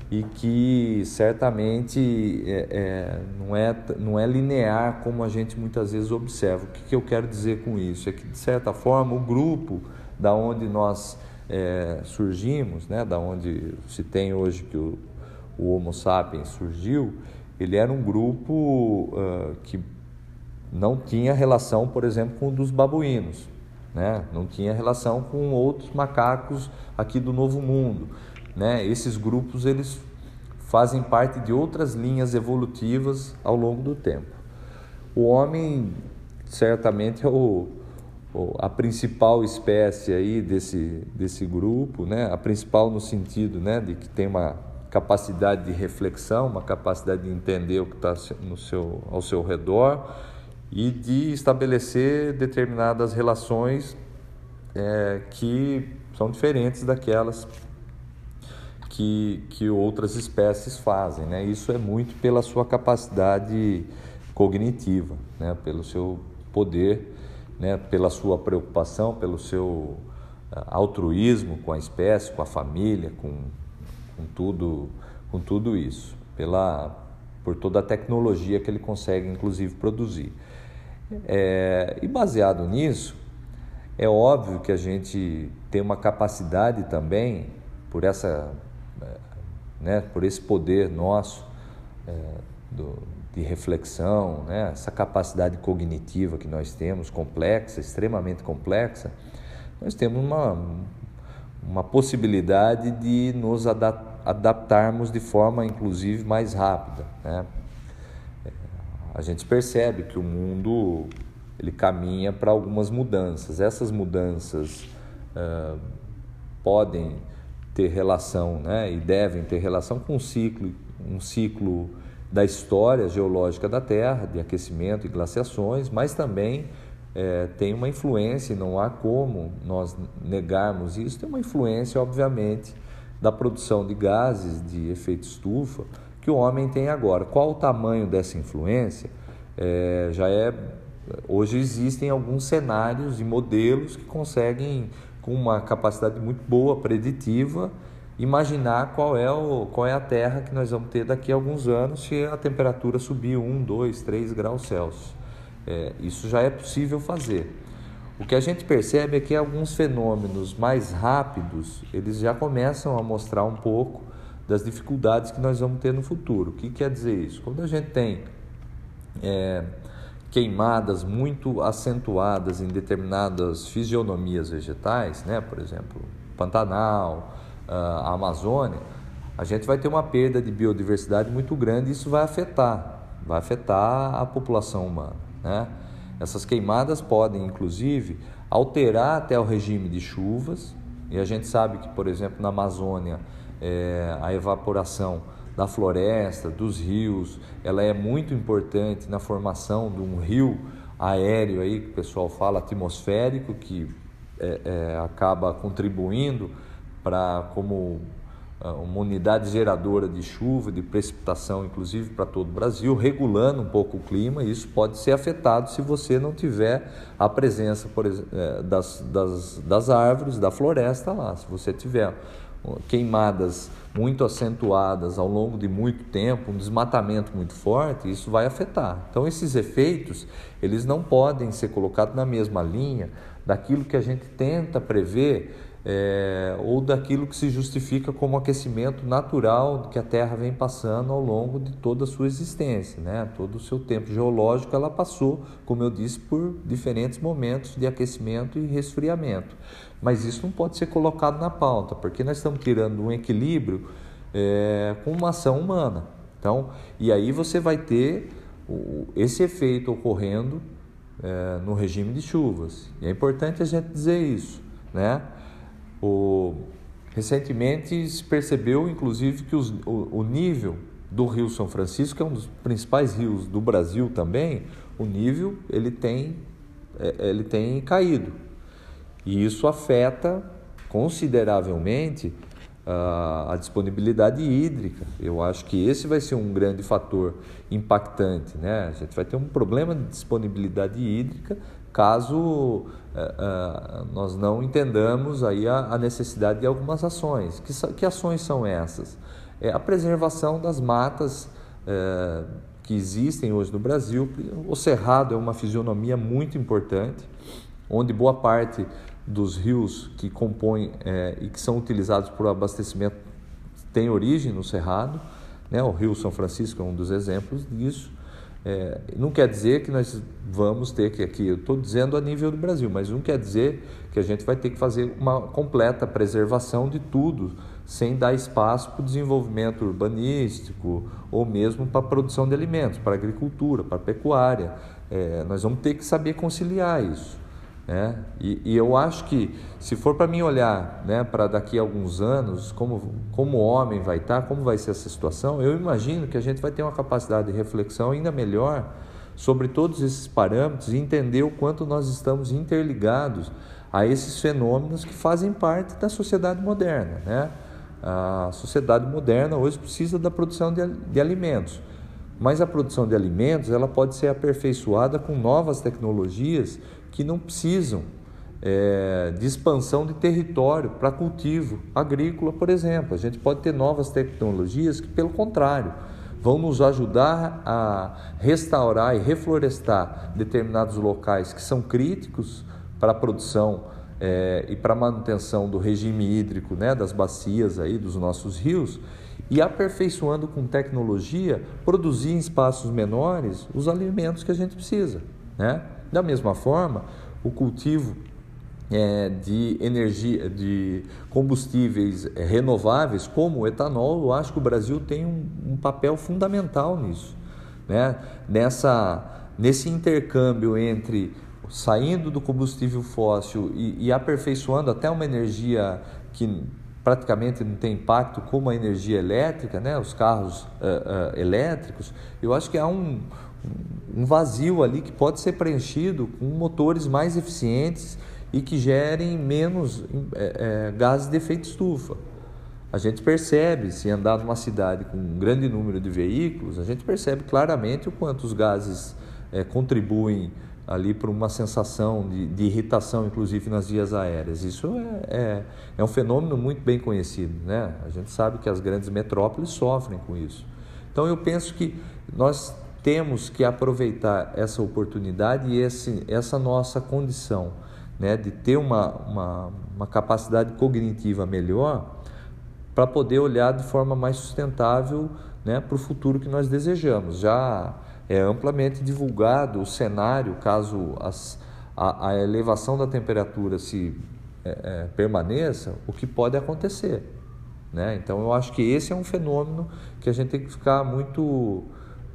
e que certamente é, é, não, é, não é linear como a gente muitas vezes observa. O que, que eu quero dizer com isso? É que, de certa forma, o grupo da onde nós é, surgimos, né, da onde se tem hoje que o, o Homo sapiens surgiu, ele era um grupo uh, que não tinha relação, por exemplo, com o dos babuínos, né? não tinha relação com outros macacos aqui do Novo Mundo né? Esses grupos eles fazem parte de outras linhas evolutivas ao longo do tempo. O homem certamente é o, a principal espécie aí desse, desse grupo, né? a principal no sentido né, de que tem uma capacidade de reflexão, uma capacidade de entender o que está no seu, ao seu redor e de estabelecer determinadas relações é, que são diferentes daquelas que, que outras espécies fazem. Né? Isso é muito pela sua capacidade cognitiva, né? pelo seu poder, né? pela sua preocupação, pelo seu ah, altruísmo com a espécie, com a família, com, com, tudo, com tudo isso, pela, por toda a tecnologia que ele consegue, inclusive, produzir. É, e baseado nisso, é óbvio que a gente tem uma capacidade também, por essa né, por esse poder nosso é, do, de reflexão, né, essa capacidade cognitiva que nós temos, complexa, extremamente complexa, nós temos uma, uma possibilidade de nos adaptarmos de forma, inclusive, mais rápida. Né? A gente percebe que o mundo ele caminha para algumas mudanças. Essas mudanças uh, podem ter relação, né, e devem ter relação com um ciclo, um ciclo da história geológica da Terra, de aquecimento e glaciações, mas também é, tem uma influência, não há como nós negarmos isso, tem uma influência, obviamente, da produção de gases de efeito estufa que o homem tem agora. Qual o tamanho dessa influência? É, já é hoje existem alguns cenários e modelos que conseguem com uma capacidade muito boa, preditiva, imaginar qual é, o, qual é a Terra que nós vamos ter daqui a alguns anos se a temperatura subir 1, 2, 3 graus Celsius. É, isso já é possível fazer. O que a gente percebe é que alguns fenômenos mais rápidos, eles já começam a mostrar um pouco das dificuldades que nós vamos ter no futuro. O que quer dizer isso? Quando a gente tem é, queimadas muito acentuadas em determinadas fisionomias vegetais, né? por exemplo, Pantanal, ah, a Amazônia, a gente vai ter uma perda de biodiversidade muito grande e isso vai afetar, vai afetar a população humana. Né? Essas queimadas podem, inclusive, alterar até o regime de chuvas, e a gente sabe que, por exemplo, na Amazônia, é, a evaporação da floresta, dos rios, ela é muito importante na formação de um rio aéreo aí que o pessoal fala atmosférico que é, é, acaba contribuindo para como uma unidade geradora de chuva, de precipitação, inclusive para todo o Brasil, regulando um pouco o clima. E isso pode ser afetado se você não tiver a presença é, das, das, das árvores, da floresta lá. Se você tiver queimadas muito acentuadas ao longo de muito tempo, um desmatamento muito forte, isso vai afetar. Então esses efeitos, eles não podem ser colocados na mesma linha daquilo que a gente tenta prever é, ou daquilo que se justifica como aquecimento natural que a Terra vem passando ao longo de toda a sua existência, né? Todo o seu tempo geológico ela passou, como eu disse, por diferentes momentos de aquecimento e resfriamento. Mas isso não pode ser colocado na pauta, porque nós estamos tirando um equilíbrio é, com uma ação humana. Então, e aí você vai ter esse efeito ocorrendo é, no regime de chuvas. E é importante a gente dizer isso, né? O, recentemente se percebeu, inclusive, que os, o, o nível do Rio São Francisco, que é um dos principais rios do Brasil também, o nível ele tem, é, ele tem caído. E isso afeta consideravelmente uh, a disponibilidade hídrica. Eu acho que esse vai ser um grande fator impactante. Né? A gente vai ter um problema de disponibilidade hídrica caso uh, nós não entendamos aí a, a, necessidade de algumas ações. Que, que ações são essas? É a preservação das matas uh, que existem hoje no Brasil. O cerrado é uma fisionomia muito importante, onde boa parte dos rios que compõem e que são utilizados para o abastecimento tem origem no Cerrado. Né? O Rio São Francisco é um dos exemplos disso. É, não quer dizer que nós vamos ter que aqui, eu estou dizendo a nível do Brasil, mas não quer dizer que a gente vai ter que fazer uma completa preservação de tudo, sem dar espaço para o desenvolvimento urbanístico ou mesmo para a produção de alimentos, para a agricultura, para a pecuária. É, nós vamos ter que saber conciliar isso. Né? E, e, eu acho que se for para mim olhar né, para daqui a alguns anos, como, como homem vai estar, tá, como vai ser essa situação, eu imagino que a gente vai ter uma capacidade de reflexão ainda melhor sobre todos esses parâmetros e entender o quanto nós estamos interligados a esses fenômenos que fazem parte da sociedade moderna. Né? A sociedade moderna hoje precisa da produção de, de alimentos, mas a produção de alimentos ela pode ser aperfeiçoada com novas tecnologias que não precisam é, de expansão de território para cultivo agrícola, por exemplo. A gente pode ter novas tecnologias que, pelo contrário, vão nos ajudar a restaurar e reflorestar determinados locais que são críticos para a produção é, e para a manutenção do regime hídrico né, das bacias aí dos nossos rios e aperfeiçoando com tecnologia produzir em espaços menores os alimentos que a gente precisa, né? Da mesma forma, o cultivo é, de energia, de combustíveis renováveis, como o etanol, eu acho que o Brasil tem um, um papel fundamental nisso, né? Nessa, nesse intercâmbio entre saindo do combustível fóssil e, e aperfeiçoando até uma energia que praticamente não tem impacto como a energia elétrica, né? Os carros uh, uh, elétricos, eu acho que há um um vazio ali que pode ser preenchido com motores mais eficientes e que gerem menos é, é, gases de efeito estufa. A gente percebe, se andar numa cidade com um grande número de veículos, a gente percebe claramente o quanto os gases é, contribuem ali para uma sensação de, de, irritação, inclusive nas vias aéreas. Isso é, é, é um fenômeno muito bem conhecido. Né? A gente sabe que as grandes metrópoles sofrem com isso. Então eu penso que nós temos que aproveitar essa oportunidade e esse, essa nossa condição né, de ter uma, uma, uma capacidade cognitiva melhor para poder olhar de forma mais sustentável né, para o futuro que nós desejamos. Já é amplamente divulgado o cenário caso as, a, a elevação da temperatura se é, é, permaneça, o que pode acontecer. Né? Então, eu acho que esse é um fenômeno que a gente tem que ficar muito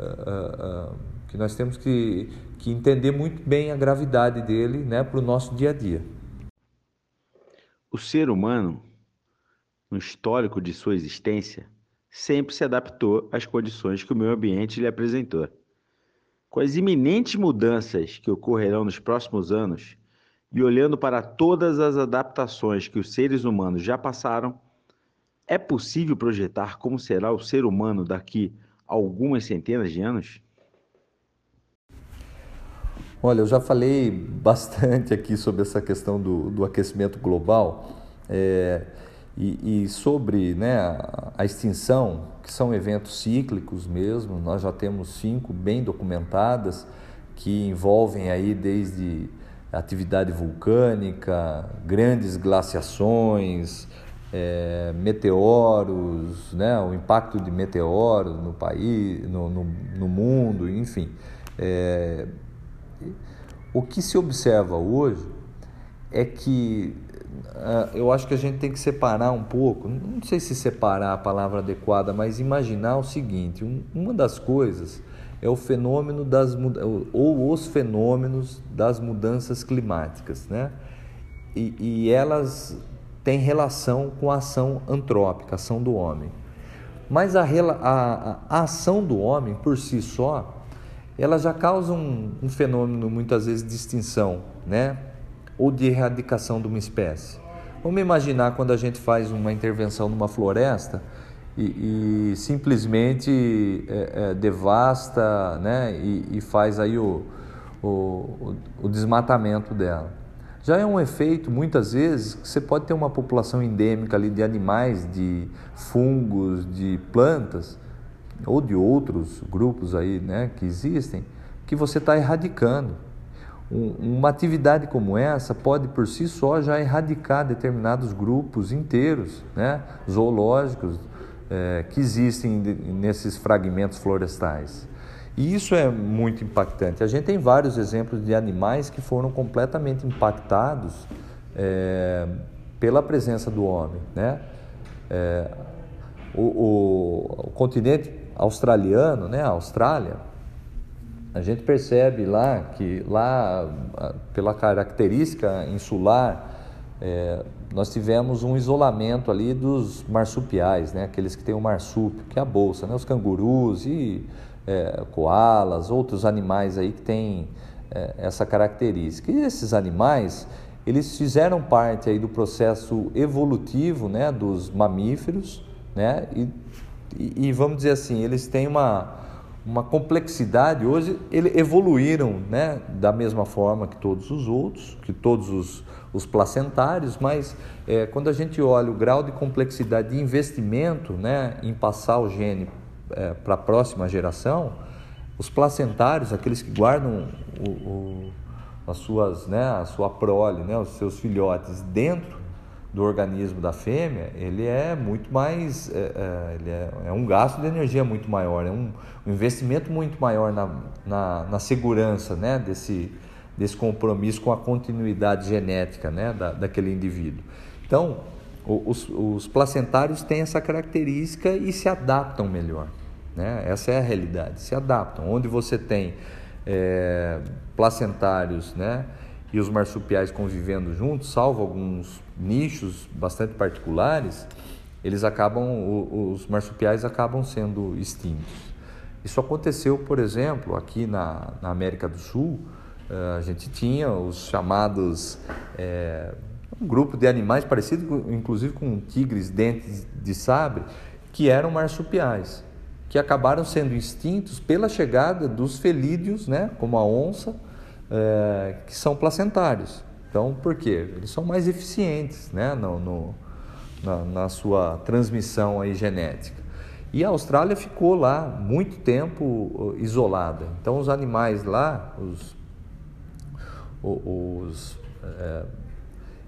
uh, uh, que nós temos que, que entender muito bem a gravidade dele né, para o nosso dia a dia. O ser humano, no histórico de sua existência, sempre se adaptou às condições que o meio ambiente lhe apresentou. Com as iminentes mudanças que ocorrerão nos próximos anos, e olhando para todas as adaptações que os seres humanos já passaram, é possível projetar como será o ser humano daqui algumas centenas de anos? Olha, eu já falei bastante aqui sobre essa questão do, do aquecimento global é, e, e, sobre né, a, a extinção, que são eventos cíclicos mesmo. Nós já temos cinco bem documentadas que envolvem aí desde atividade vulcânica, grandes glaciações, é, meteoros, né, o impacto de meteoros no país, no, no, no mundo, enfim. É, o que se observa hoje é que uh, eu acho que a gente tem que separar um pouco, não sei se separar a palavra adequada, mas imaginar o seguinte: um, uma das coisas é o fenômeno das ou os fenômenos das mudanças climáticas, né? E, e elas têm relação com a ação antrópica, a ação do homem. Mas a, a, a ação do homem por si só, ela já causa um, um fenômeno muitas vezes de extinção, né? Ou de erradicação de uma espécie. Vamos imaginar quando a gente faz uma intervenção numa floresta e, e simplesmente é, é, devasta né, e, e, faz aí o, o, o desmatamento dela. Já é um efeito, muitas vezes, que você pode ter uma população endêmica ali de animais, de fungos, de plantas, ou de outros grupos aí né, que existem, que você está erradicando. Um, uma atividade como essa pode por si só já erradicar determinados grupos inteiros, né, zoológicos, é, que existem nesses fragmentos florestais. E isso é muito impactante. A gente tem vários exemplos de animais que foram completamente impactados é, pela presença do homem. Né? É, o, o, o, continente australiano, né, a Austrália, a gente percebe lá que lá pela característica insular é, nós tivemos um isolamento ali dos marsupiais, né? aqueles que têm o marsúpio, que é a bolsa, né? os cangurus e é, outros animais aí que têm é, essa característica. E esses animais, eles fizeram parte aí do processo evolutivo né? dos mamíferos, né? E, e, e vamos dizer assim, eles têm uma, uma complexidade, hoje eles evoluíram né? da mesma forma que todos os outros, que todos os os placentários, mas é, quando a gente olha o grau de complexidade de investimento né, em passar o gene é, para a próxima geração, os placentários, aqueles que guardam o, o, as suas, né, a sua prole, né, os seus filhotes dentro do organismo da fêmea, ele é muito mais, é, é, ele é, é, um gasto de energia muito maior, é um, um investimento muito maior na, na, na segurança né, desse, desse compromisso com a continuidade genética né, da, daquele indivíduo. Então, os, os, placentários têm essa característica e se adaptam melhor. Né? Essa é a realidade, se adaptam. Onde você tem é, placentários né, e os marsupiais convivendo juntos, salvo alguns nichos bastante particulares, eles acabam, os marsupiais acabam sendo extintos. Isso aconteceu, por exemplo, aqui na, na América do Sul, eh, a gente tinha os chamados é, um grupo de animais parecido inclusive com tigres dentes de sabre que eram marsupiais que acabaram sendo extintos pela chegada dos felídeos né como a onça é, que são placentários. Então por quê? Eles são mais eficientes né no, no na, na sua transmissão aí genética. E a Austrália ficou lá muito tempo isolada. Então, os animais lá, os os, é,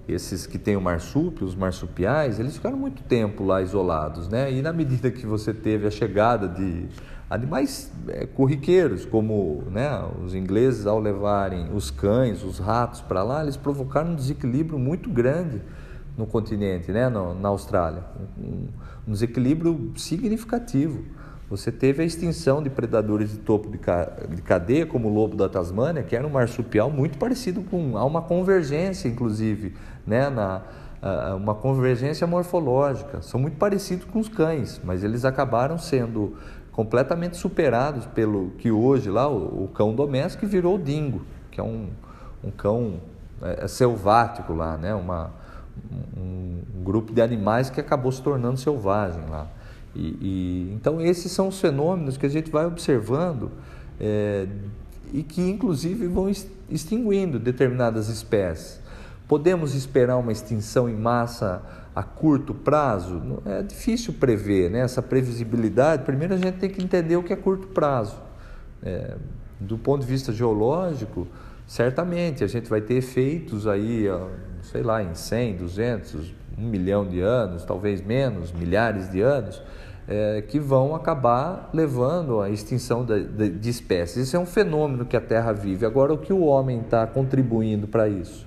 esses que têm o marsúpio, os marsupiais, eles ficaram muito tempo lá isolados, né? E na medida que você teve a chegada de animais é, corriqueiros, como né, os ingleses ao levarem os cães, os ratos para lá, eles provocaram um desequilíbrio muito grande no continente, né, no, na Austrália, um, um desequilíbrio significativo. Você teve a extinção de predadores de topo de cadeia, como o lobo da Tasmânia, que era um marsupial muito parecido com. Há uma convergência, inclusive, né, na, uma convergência morfológica. São muito parecidos com os cães, mas eles acabaram sendo completamente superados pelo que hoje lá o, o cão doméstico virou o dingo, que é um, um cão é, é selvático lá, né? Uma, um, um grupo de animais que acabou se tornando selvagem lá. E, e, então, esses são os fenômenos que a gente vai observando é, e que, inclusive, vão extinguindo determinadas espécies. Podemos esperar uma extinção em massa a curto prazo? É difícil prever né? essa previsibilidade. Primeiro, a gente tem que entender o que é curto prazo. É, do ponto de vista geológico, certamente a gente vai ter efeitos aí, sei lá, em 100, 200, 1 milhão de anos, talvez menos, milhares de anos, é, que vão acabar levando à extinção de, de, de espécies. Isso é um fenômeno que a Terra vive. Agora, o que o homem está contribuindo para isso?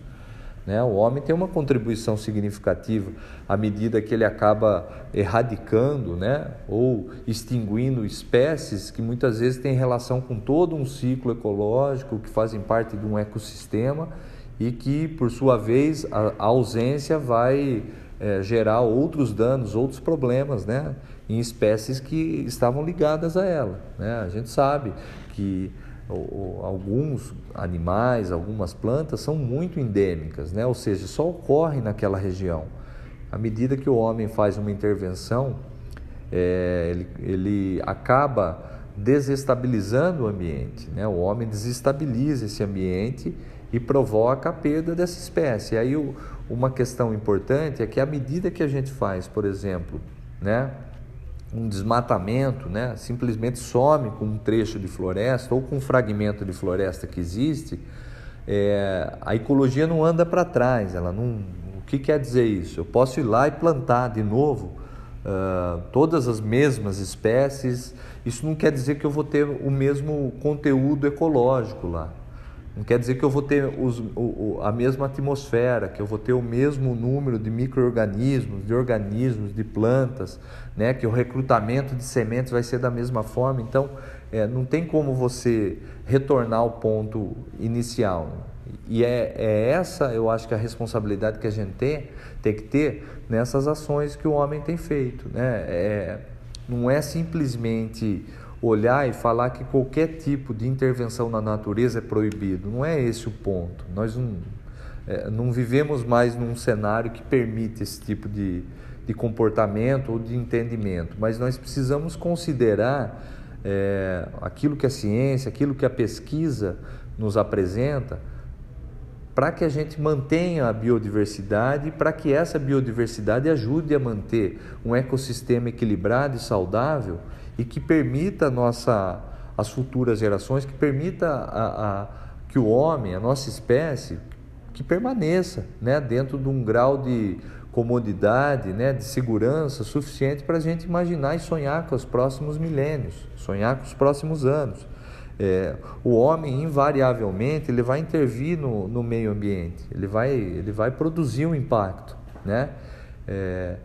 Né? O homem tem uma contribuição significativa à medida que ele acaba erradicando né? ou extinguindo espécies que muitas vezes têm relação com todo um ciclo ecológico, que fazem parte de um ecossistema e que, por sua vez, a, a ausência vai é, gerar outros danos, outros problemas né? Em espécies que estavam ligadas a ela. Né? A gente sabe que alguns animais, algumas plantas são muito endêmicas, né? ou seja, só ocorrem naquela região. À medida que o homem faz uma intervenção, é, ele, ele, acaba desestabilizando o ambiente. Né? O homem desestabiliza esse ambiente e provoca a perda dessa espécie. E aí, o, uma questão importante é que à medida que a gente faz, por exemplo, né, um desmatamento, né? simplesmente some com um trecho de floresta ou com um fragmento de floresta que existe, é, a ecologia não anda para trás. Ela não, o que quer dizer isso? Eu posso ir lá e plantar de novo uh, todas as mesmas espécies. Isso não quer dizer que eu vou ter o mesmo conteúdo ecológico lá. Não quer dizer que eu vou ter os, o, a mesma atmosfera, que eu vou ter o mesmo número de micro-organismos, de organismos, de plantas, né? que o recrutamento de sementes vai ser da mesma forma. Então, é, não tem como você retornar ao ponto inicial. E é, é, essa, eu acho que a responsabilidade que a gente tem, tem que ter nessas ações que o homem tem feito. Né? É, não é simplesmente olhar e falar que qualquer tipo de intervenção na natureza é proibido. Não é esse o ponto. Nós não, é, não vivemos mais num cenário que permite esse tipo de, de comportamento ou de entendimento, mas nós precisamos considerar é, aquilo que a ciência, aquilo que a pesquisa nos apresenta, para que a gente mantenha a biodiversidade, para que essa biodiversidade ajude a manter um ecossistema equilibrado e saudável e que permita nossa, as futuras gerações, que permita a, a, que o homem, a nossa espécie, que permaneça né, dentro de um grau de comodidade, né, de segurança suficiente para a gente imaginar e sonhar com os próximos milênios, sonhar com os próximos anos. É, o homem invariavelmente ele vai intervir no, no meio ambiente, ele vai, ele vai produzir um impacto, né? É,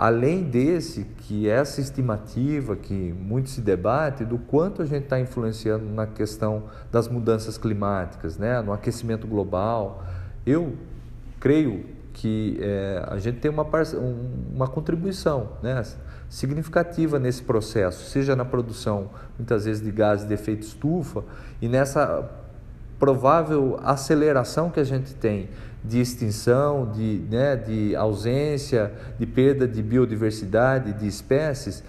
Além desse, que essa estimativa que muito se debate do quanto a gente está influenciando na questão das mudanças climáticas, né, no aquecimento global, eu creio que é, a gente tem uma, uma contribuição né, significativa nesse processo, seja na produção, muitas vezes, de gases de efeito estufa e nessa provável aceleração que a gente tem de extinção, de, né, de ausência, de perda de biodiversidade, de espécies,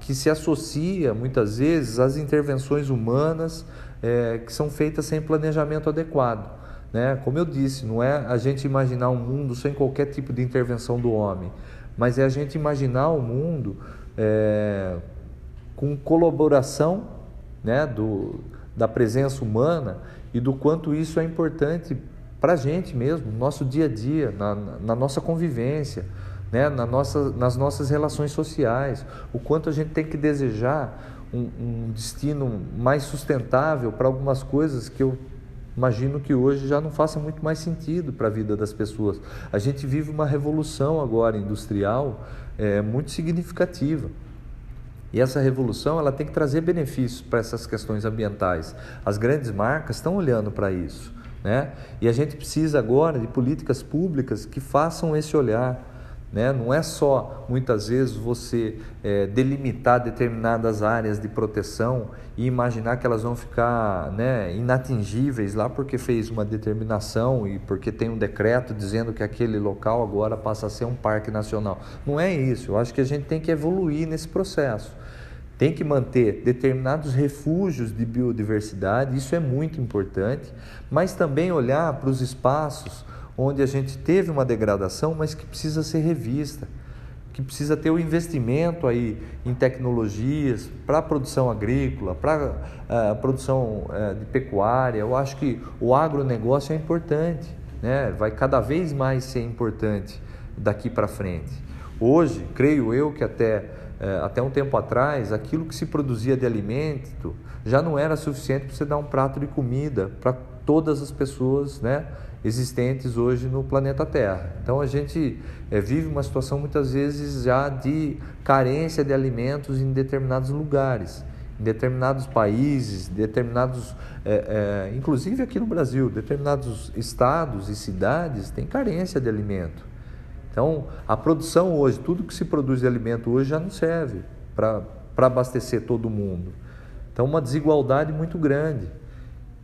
que se associa muitas vezes às intervenções humanas é, que são feitas sem planejamento adequado. Né? Como eu disse, não é a gente imaginar um mundo sem qualquer tipo de intervenção do homem, mas é a gente imaginar o um mundo é, com colaboração né, do, da presença humana e do quanto isso é importante para a gente mesmo, no nosso dia a dia, na, na nossa convivência, né? na nossa, nas nossas relações sociais, o quanto a gente tem que desejar um, um destino mais sustentável para algumas coisas que eu imagino que hoje já não faça muito mais sentido para a vida das pessoas. A gente vive uma revolução agora industrial é, muito significativa. E essa revolução ela tem que trazer benefícios para essas questões ambientais. As grandes marcas estão olhando para isso. Né? E a gente precisa agora de políticas públicas que façam esse olhar. Né? Não é só, muitas vezes, você é, delimitar determinadas áreas de proteção e imaginar que elas vão ficar né, inatingíveis lá porque fez uma determinação e porque tem um decreto dizendo que aquele local agora passa a ser um parque nacional. Não é isso. Eu acho que a gente tem que evoluir nesse processo tem que manter determinados refúgios de biodiversidade, isso é muito importante, mas também olhar para os espaços onde a gente teve uma degradação, mas que precisa ser revista, que precisa ter o investimento aí em tecnologias para a produção agrícola, para a uh, produção uh, de pecuária. Eu acho que o agronegócio é importante, né? vai cada vez mais ser importante daqui para frente. Hoje, creio eu que até, até um tempo atrás, aquilo que se produzia de alimento já não era suficiente para você dar um prato de comida para todas as pessoas, né? existentes hoje no planeta Terra. Então a gente é, vive uma situação muitas vezes já de carência de alimentos em determinados lugares, em determinados países, determinados, é, é, inclusive aqui no Brasil, determinados estados e cidades têm carência de alimento. Então a produção hoje, tudo que se produz de alimento hoje já não serve para abastecer todo mundo. Então uma desigualdade muito grande.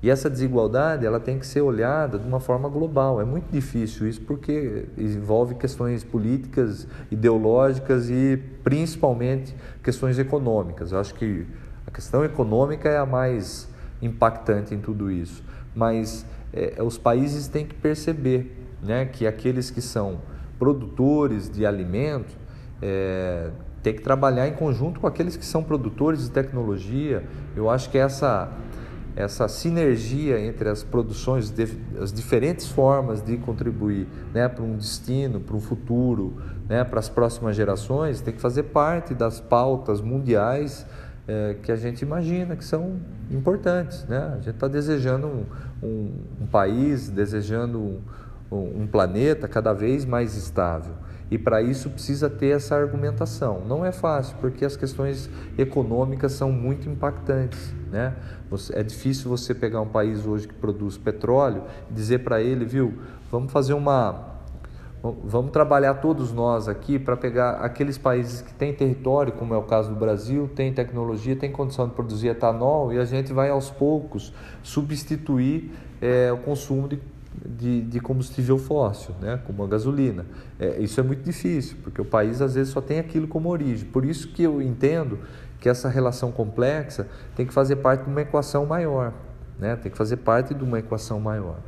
E essa desigualdade ela tem que ser olhada de uma forma global. É muito difícil isso porque envolve questões políticas, ideológicas e principalmente questões econômicas. Eu acho que a questão econômica é a mais impactante em tudo isso. Mas é, os países têm que perceber né, que aqueles que são produtores de alimento é, que trabalhar em conjunto com aqueles que são produtores de tecnologia. Eu acho que essa essa sinergia entre as produções, as diferentes formas de contribuir né, para um destino, para um futuro, né, para as próximas gerações, tem que fazer parte das pautas mundiais é, que a gente imagina que são importantes. Né? A gente está desejando um, um, um, país, desejando um, um planeta cada vez mais estável. E para isso precisa ter essa argumentação. Não é fácil, porque as questões econômicas são muito impactantes. Né? É difícil você pegar um país hoje que produz petróleo e dizer para ele, viu, vamos fazer uma. Vamos trabalhar todos nós aqui para pegar aqueles países que têm território, como é o caso do Brasil, tem tecnologia, tem condição de produzir etanol e a gente vai aos poucos substituir é, o consumo de de, de combustível fóssil, né, como a gasolina. É, isso é muito difícil, porque o país às vezes só tem aquilo como origem. Por isso que eu entendo que essa relação complexa tem que fazer parte de uma equação maior, né, tem que fazer parte de uma equação maior.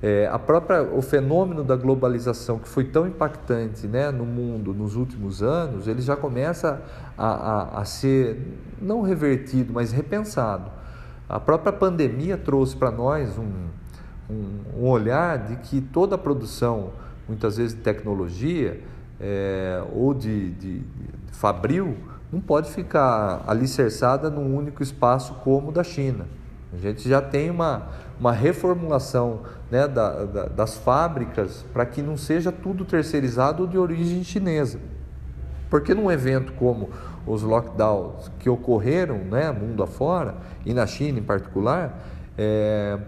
É, a própria, o fenômeno da globalização que foi tão impactante né, no mundo nos últimos anos, ele já começa a, a, a ser não revertido, mas repensado. A própria pandemia trouxe para nós um, um, um olhar de que toda a produção, muitas vezes de tecnologia é, ou de, de, de fabril, não pode ficar alicerçada num único espaço como o da China. A gente já tem uma, uma reformulação né, da, da, das fábricas para que não seja tudo terceirizado ou de origem chinesa. Porque num evento como os lockdowns que ocorreram né, mundo afora, e na China em particular, é,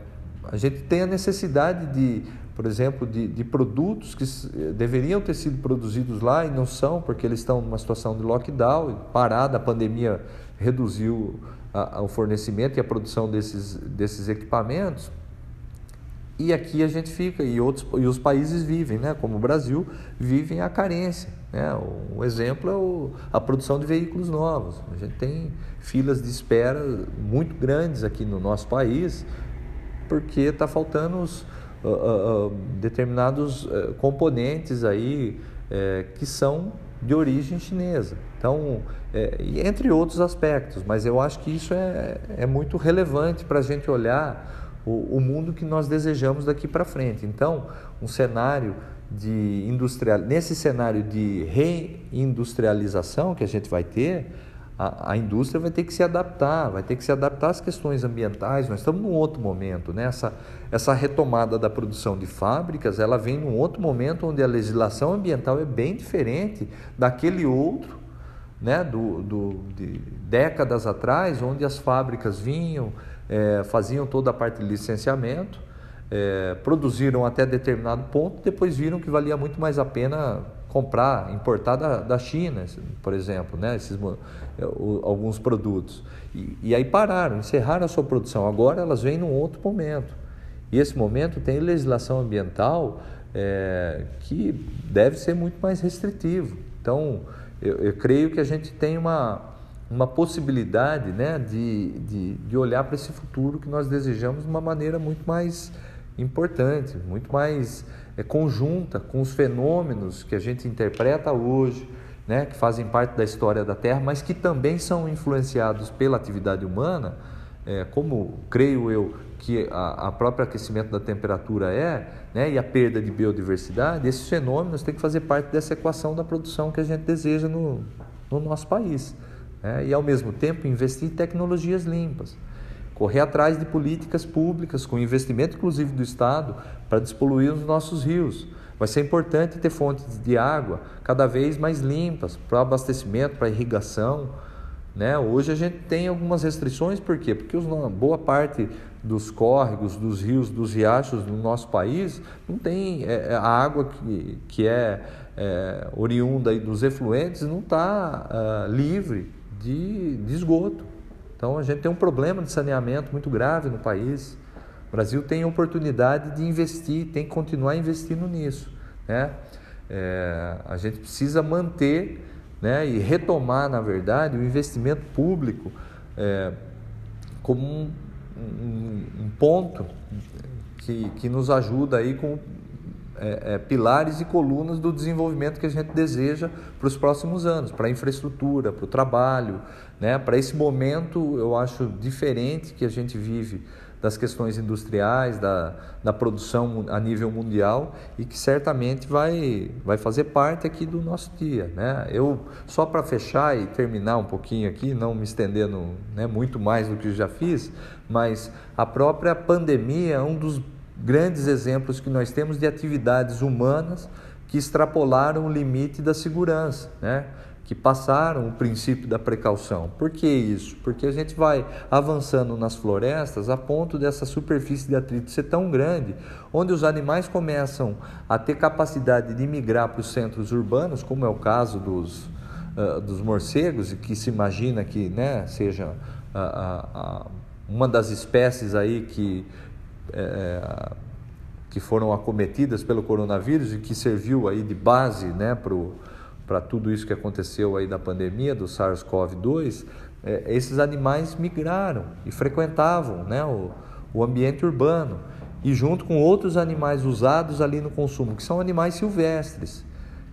a gente tem a necessidade de, por exemplo, de, de, produtos que deveriam ter sido produzidos lá e não são, porque eles estão numa situação de lockdown, parada, a pandemia reduziu a, a, o fornecimento e a produção desses, desses equipamentos. E aqui a gente fica, e, outros, e os países vivem, né? como o Brasil, vivem a carência. Né? Um exemplo é o, a produção de veículos novos. A gente tem filas de espera muito grandes aqui no nosso país, porque está faltando os, uh, uh, determinados uh, componentes aí eh, que são de origem chinesa. Então, é, entre outros aspectos, mas eu acho que isso é, é muito relevante para a gente olhar o, o, mundo que nós desejamos daqui para frente. Então, um cenário de industrial, nesse cenário de reindustrialização que a gente vai ter, a, a, indústria vai ter que se adaptar, vai ter que se adaptar às questões ambientais. Nós estamos num outro momento, né? essa, essa retomada da produção de fábricas, ela vem num outro momento onde a legislação ambiental é bem diferente daquele outro, né? do, do de décadas atrás, onde as fábricas vinham, é, faziam toda a parte de licenciamento, é, produziram até determinado ponto, depois viram que valia muito mais a pena comprar, importar da, da China, por exemplo, né? Esses, é, alguns produtos. E, e aí pararam, encerraram a sua produção. Agora elas vêm num outro momento. E esse momento tem legislação ambiental é, que deve ser muito mais restritivo. Então, eu, eu, creio que a gente tem uma, uma possibilidade né, de, de, de olhar para esse futuro que nós desejamos de uma maneira muito mais importante, muito mais é, conjunta com os fenômenos que a gente interpreta hoje, né, que fazem parte da história da Terra, mas que também são influenciados pela atividade humana, é, como creio eu que a, a próprio aquecimento da temperatura é, né, e a perda de biodiversidade, esses fenômenos têm que fazer parte dessa equação da produção que a gente deseja no, no nosso país. Né, e, ao mesmo tempo, investir em tecnologias limpas. Correr atrás de políticas públicas, com investimento inclusive do Estado, para despoluir os nossos rios. Vai ser importante ter fontes de água cada vez mais limpas para abastecimento, para irrigação. Né? Hoje a gente tem algumas restrições, por quê? Porque os, boa parte dos córregos, dos rios, dos riachos no nosso país não tem é, é a água que, que é, é oriunda dos efluentes não está ah, livre de, de esgoto. Então a gente tem um problema de saneamento muito grave no país. O Brasil tem oportunidade de investir, tem que continuar investindo nisso. Né? É, a gente precisa manter né, e retomar, na verdade, o investimento público é, como um, um, um, ponto que, que nos ajuda aí com é, é, pilares e colunas do desenvolvimento que a gente deseja para os próximos anos, para a infraestrutura, para o trabalho, né, para esse momento, eu acho diferente que a gente vive das questões industriais, da, da produção a nível mundial e que certamente vai, vai fazer parte aqui do nosso dia. Né? Eu, só para fechar e terminar um pouquinho aqui, não me estendendo né, muito mais do que já fiz, mas a própria pandemia é um dos grandes exemplos que nós temos de atividades humanas que extrapolaram o limite da segurança. Né? que passaram o princípio da precaução. Por que isso? Porque a gente vai avançando nas florestas a ponto dessa superfície de atrito ser tão grande, onde os animais começam a ter capacidade de migrar para os centros urbanos, como é o caso dos, uh, dos morcegos, e que se imagina que né, seja uma das espécies aí que. É, que foram acometidas pelo coronavírus e que serviu aí de base né, para tudo isso que aconteceu aí da pandemia do SARS-CoV-2, é, esses animais migraram e frequentavam né, o, o ambiente urbano e junto com outros animais usados ali no consumo, que são animais silvestres,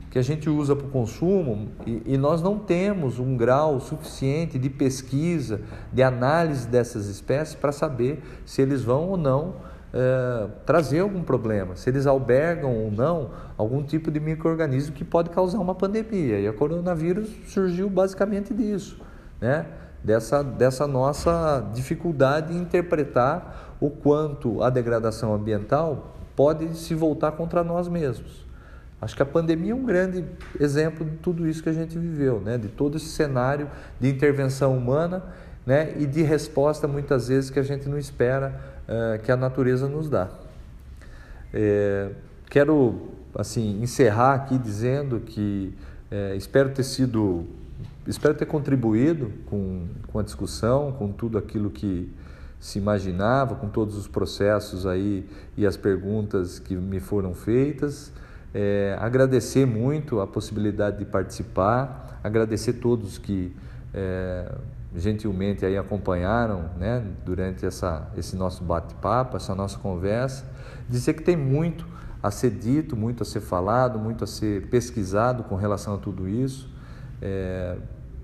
que a gente usa para o consumo e, e, nós não temos um grau suficiente de pesquisa, de análise dessas espécies para saber se eles vão ou não é, trazer algum problema, se eles albergam ou não algum tipo de microorganismo que pode causar uma pandemia. E a coronavírus surgiu basicamente disso, né? dessa, dessa nossa dificuldade em interpretar o quanto a degradação ambiental pode se voltar contra nós mesmos. Acho que a pandemia é um grande exemplo de tudo isso que a gente viveu, né? de todo esse cenário de intervenção humana né? e de resposta muitas vezes que a gente não espera uh, que a natureza nos dá. É, quero assim encerrar aqui dizendo que é, espero ter sido, espero ter contribuído com, com a discussão, com tudo aquilo que se imaginava, com todos os processos aí e as perguntas que me foram feitas. É, agradecer muito a possibilidade de participar, agradecer todos que é, gentilmente aí acompanharam né, durante essa, esse nosso bate-papo, essa nossa conversa, dizer que tem muito a ser dito, muito a ser falado, muito a ser pesquisado com relação a tudo isso. É,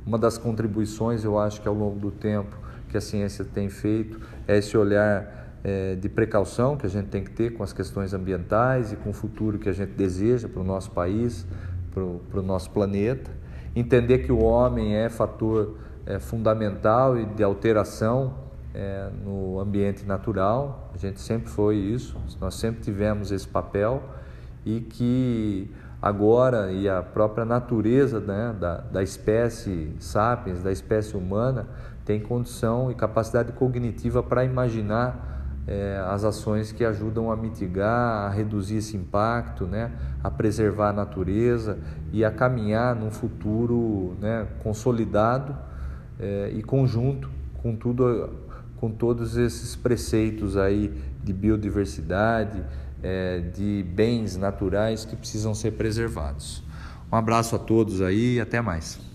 uma das contribuições, eu acho que ao longo do tempo que a ciência tem feito é esse olhar é, de precaução que a gente tem que ter com as questões ambientais e com o futuro que a gente deseja para o nosso país, para o, nosso planeta. Entender que o homem é fator é, fundamental e de alteração é, no ambiente natural. A gente sempre foi isso, nós sempre tivemos esse papel e que agora e a própria natureza né, da, da espécie sapiens, da espécie humana, tem condição e capacidade cognitiva para imaginar é, as ações que ajudam a mitigar, a reduzir esse impacto, né, a preservar a natureza e a caminhar num futuro né, consolidado é, e conjunto com tudo, com todos esses preceitos aí de biodiversidade, é, de bens naturais que precisam ser preservados. Um abraço a todos aí e até mais.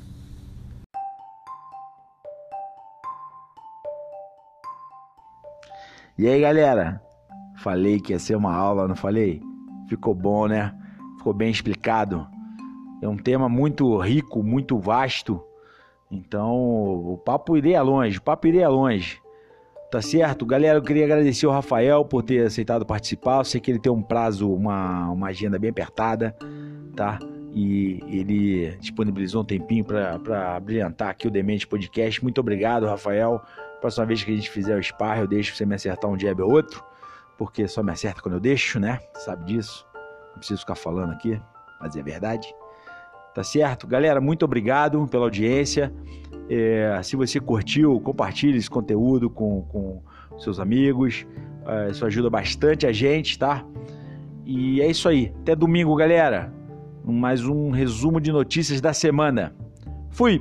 E aí, galera? Falei que ia ser uma aula, não falei? Ficou bom, né? Ficou bem explicado. É um tema muito rico, muito vasto. Então, o papo iria longe, o papo iria longe. Tá certo? Galera, eu queria agradecer ao Rafael por ter aceitado participar. Eu sei que ele tem um prazo, uma, uma agenda bem apertada, tá? E ele disponibilizou um tempinho para brilhantar aqui o Demente Podcast. Muito obrigado, Rafael. Próxima vez que a gente fizer o spar, eu deixo você me acertar um jab ou outro, porque só me acerta quando eu deixo, né? Sabe disso? Não preciso ficar falando aqui, mas é verdade. Tá certo? Galera, muito obrigado pela audiência. É, se você curtiu, compartilhe esse conteúdo com, com seus amigos. É, isso ajuda bastante a gente, tá? E é isso aí. Até domingo, galera. Mais um resumo de notícias da semana. Fui!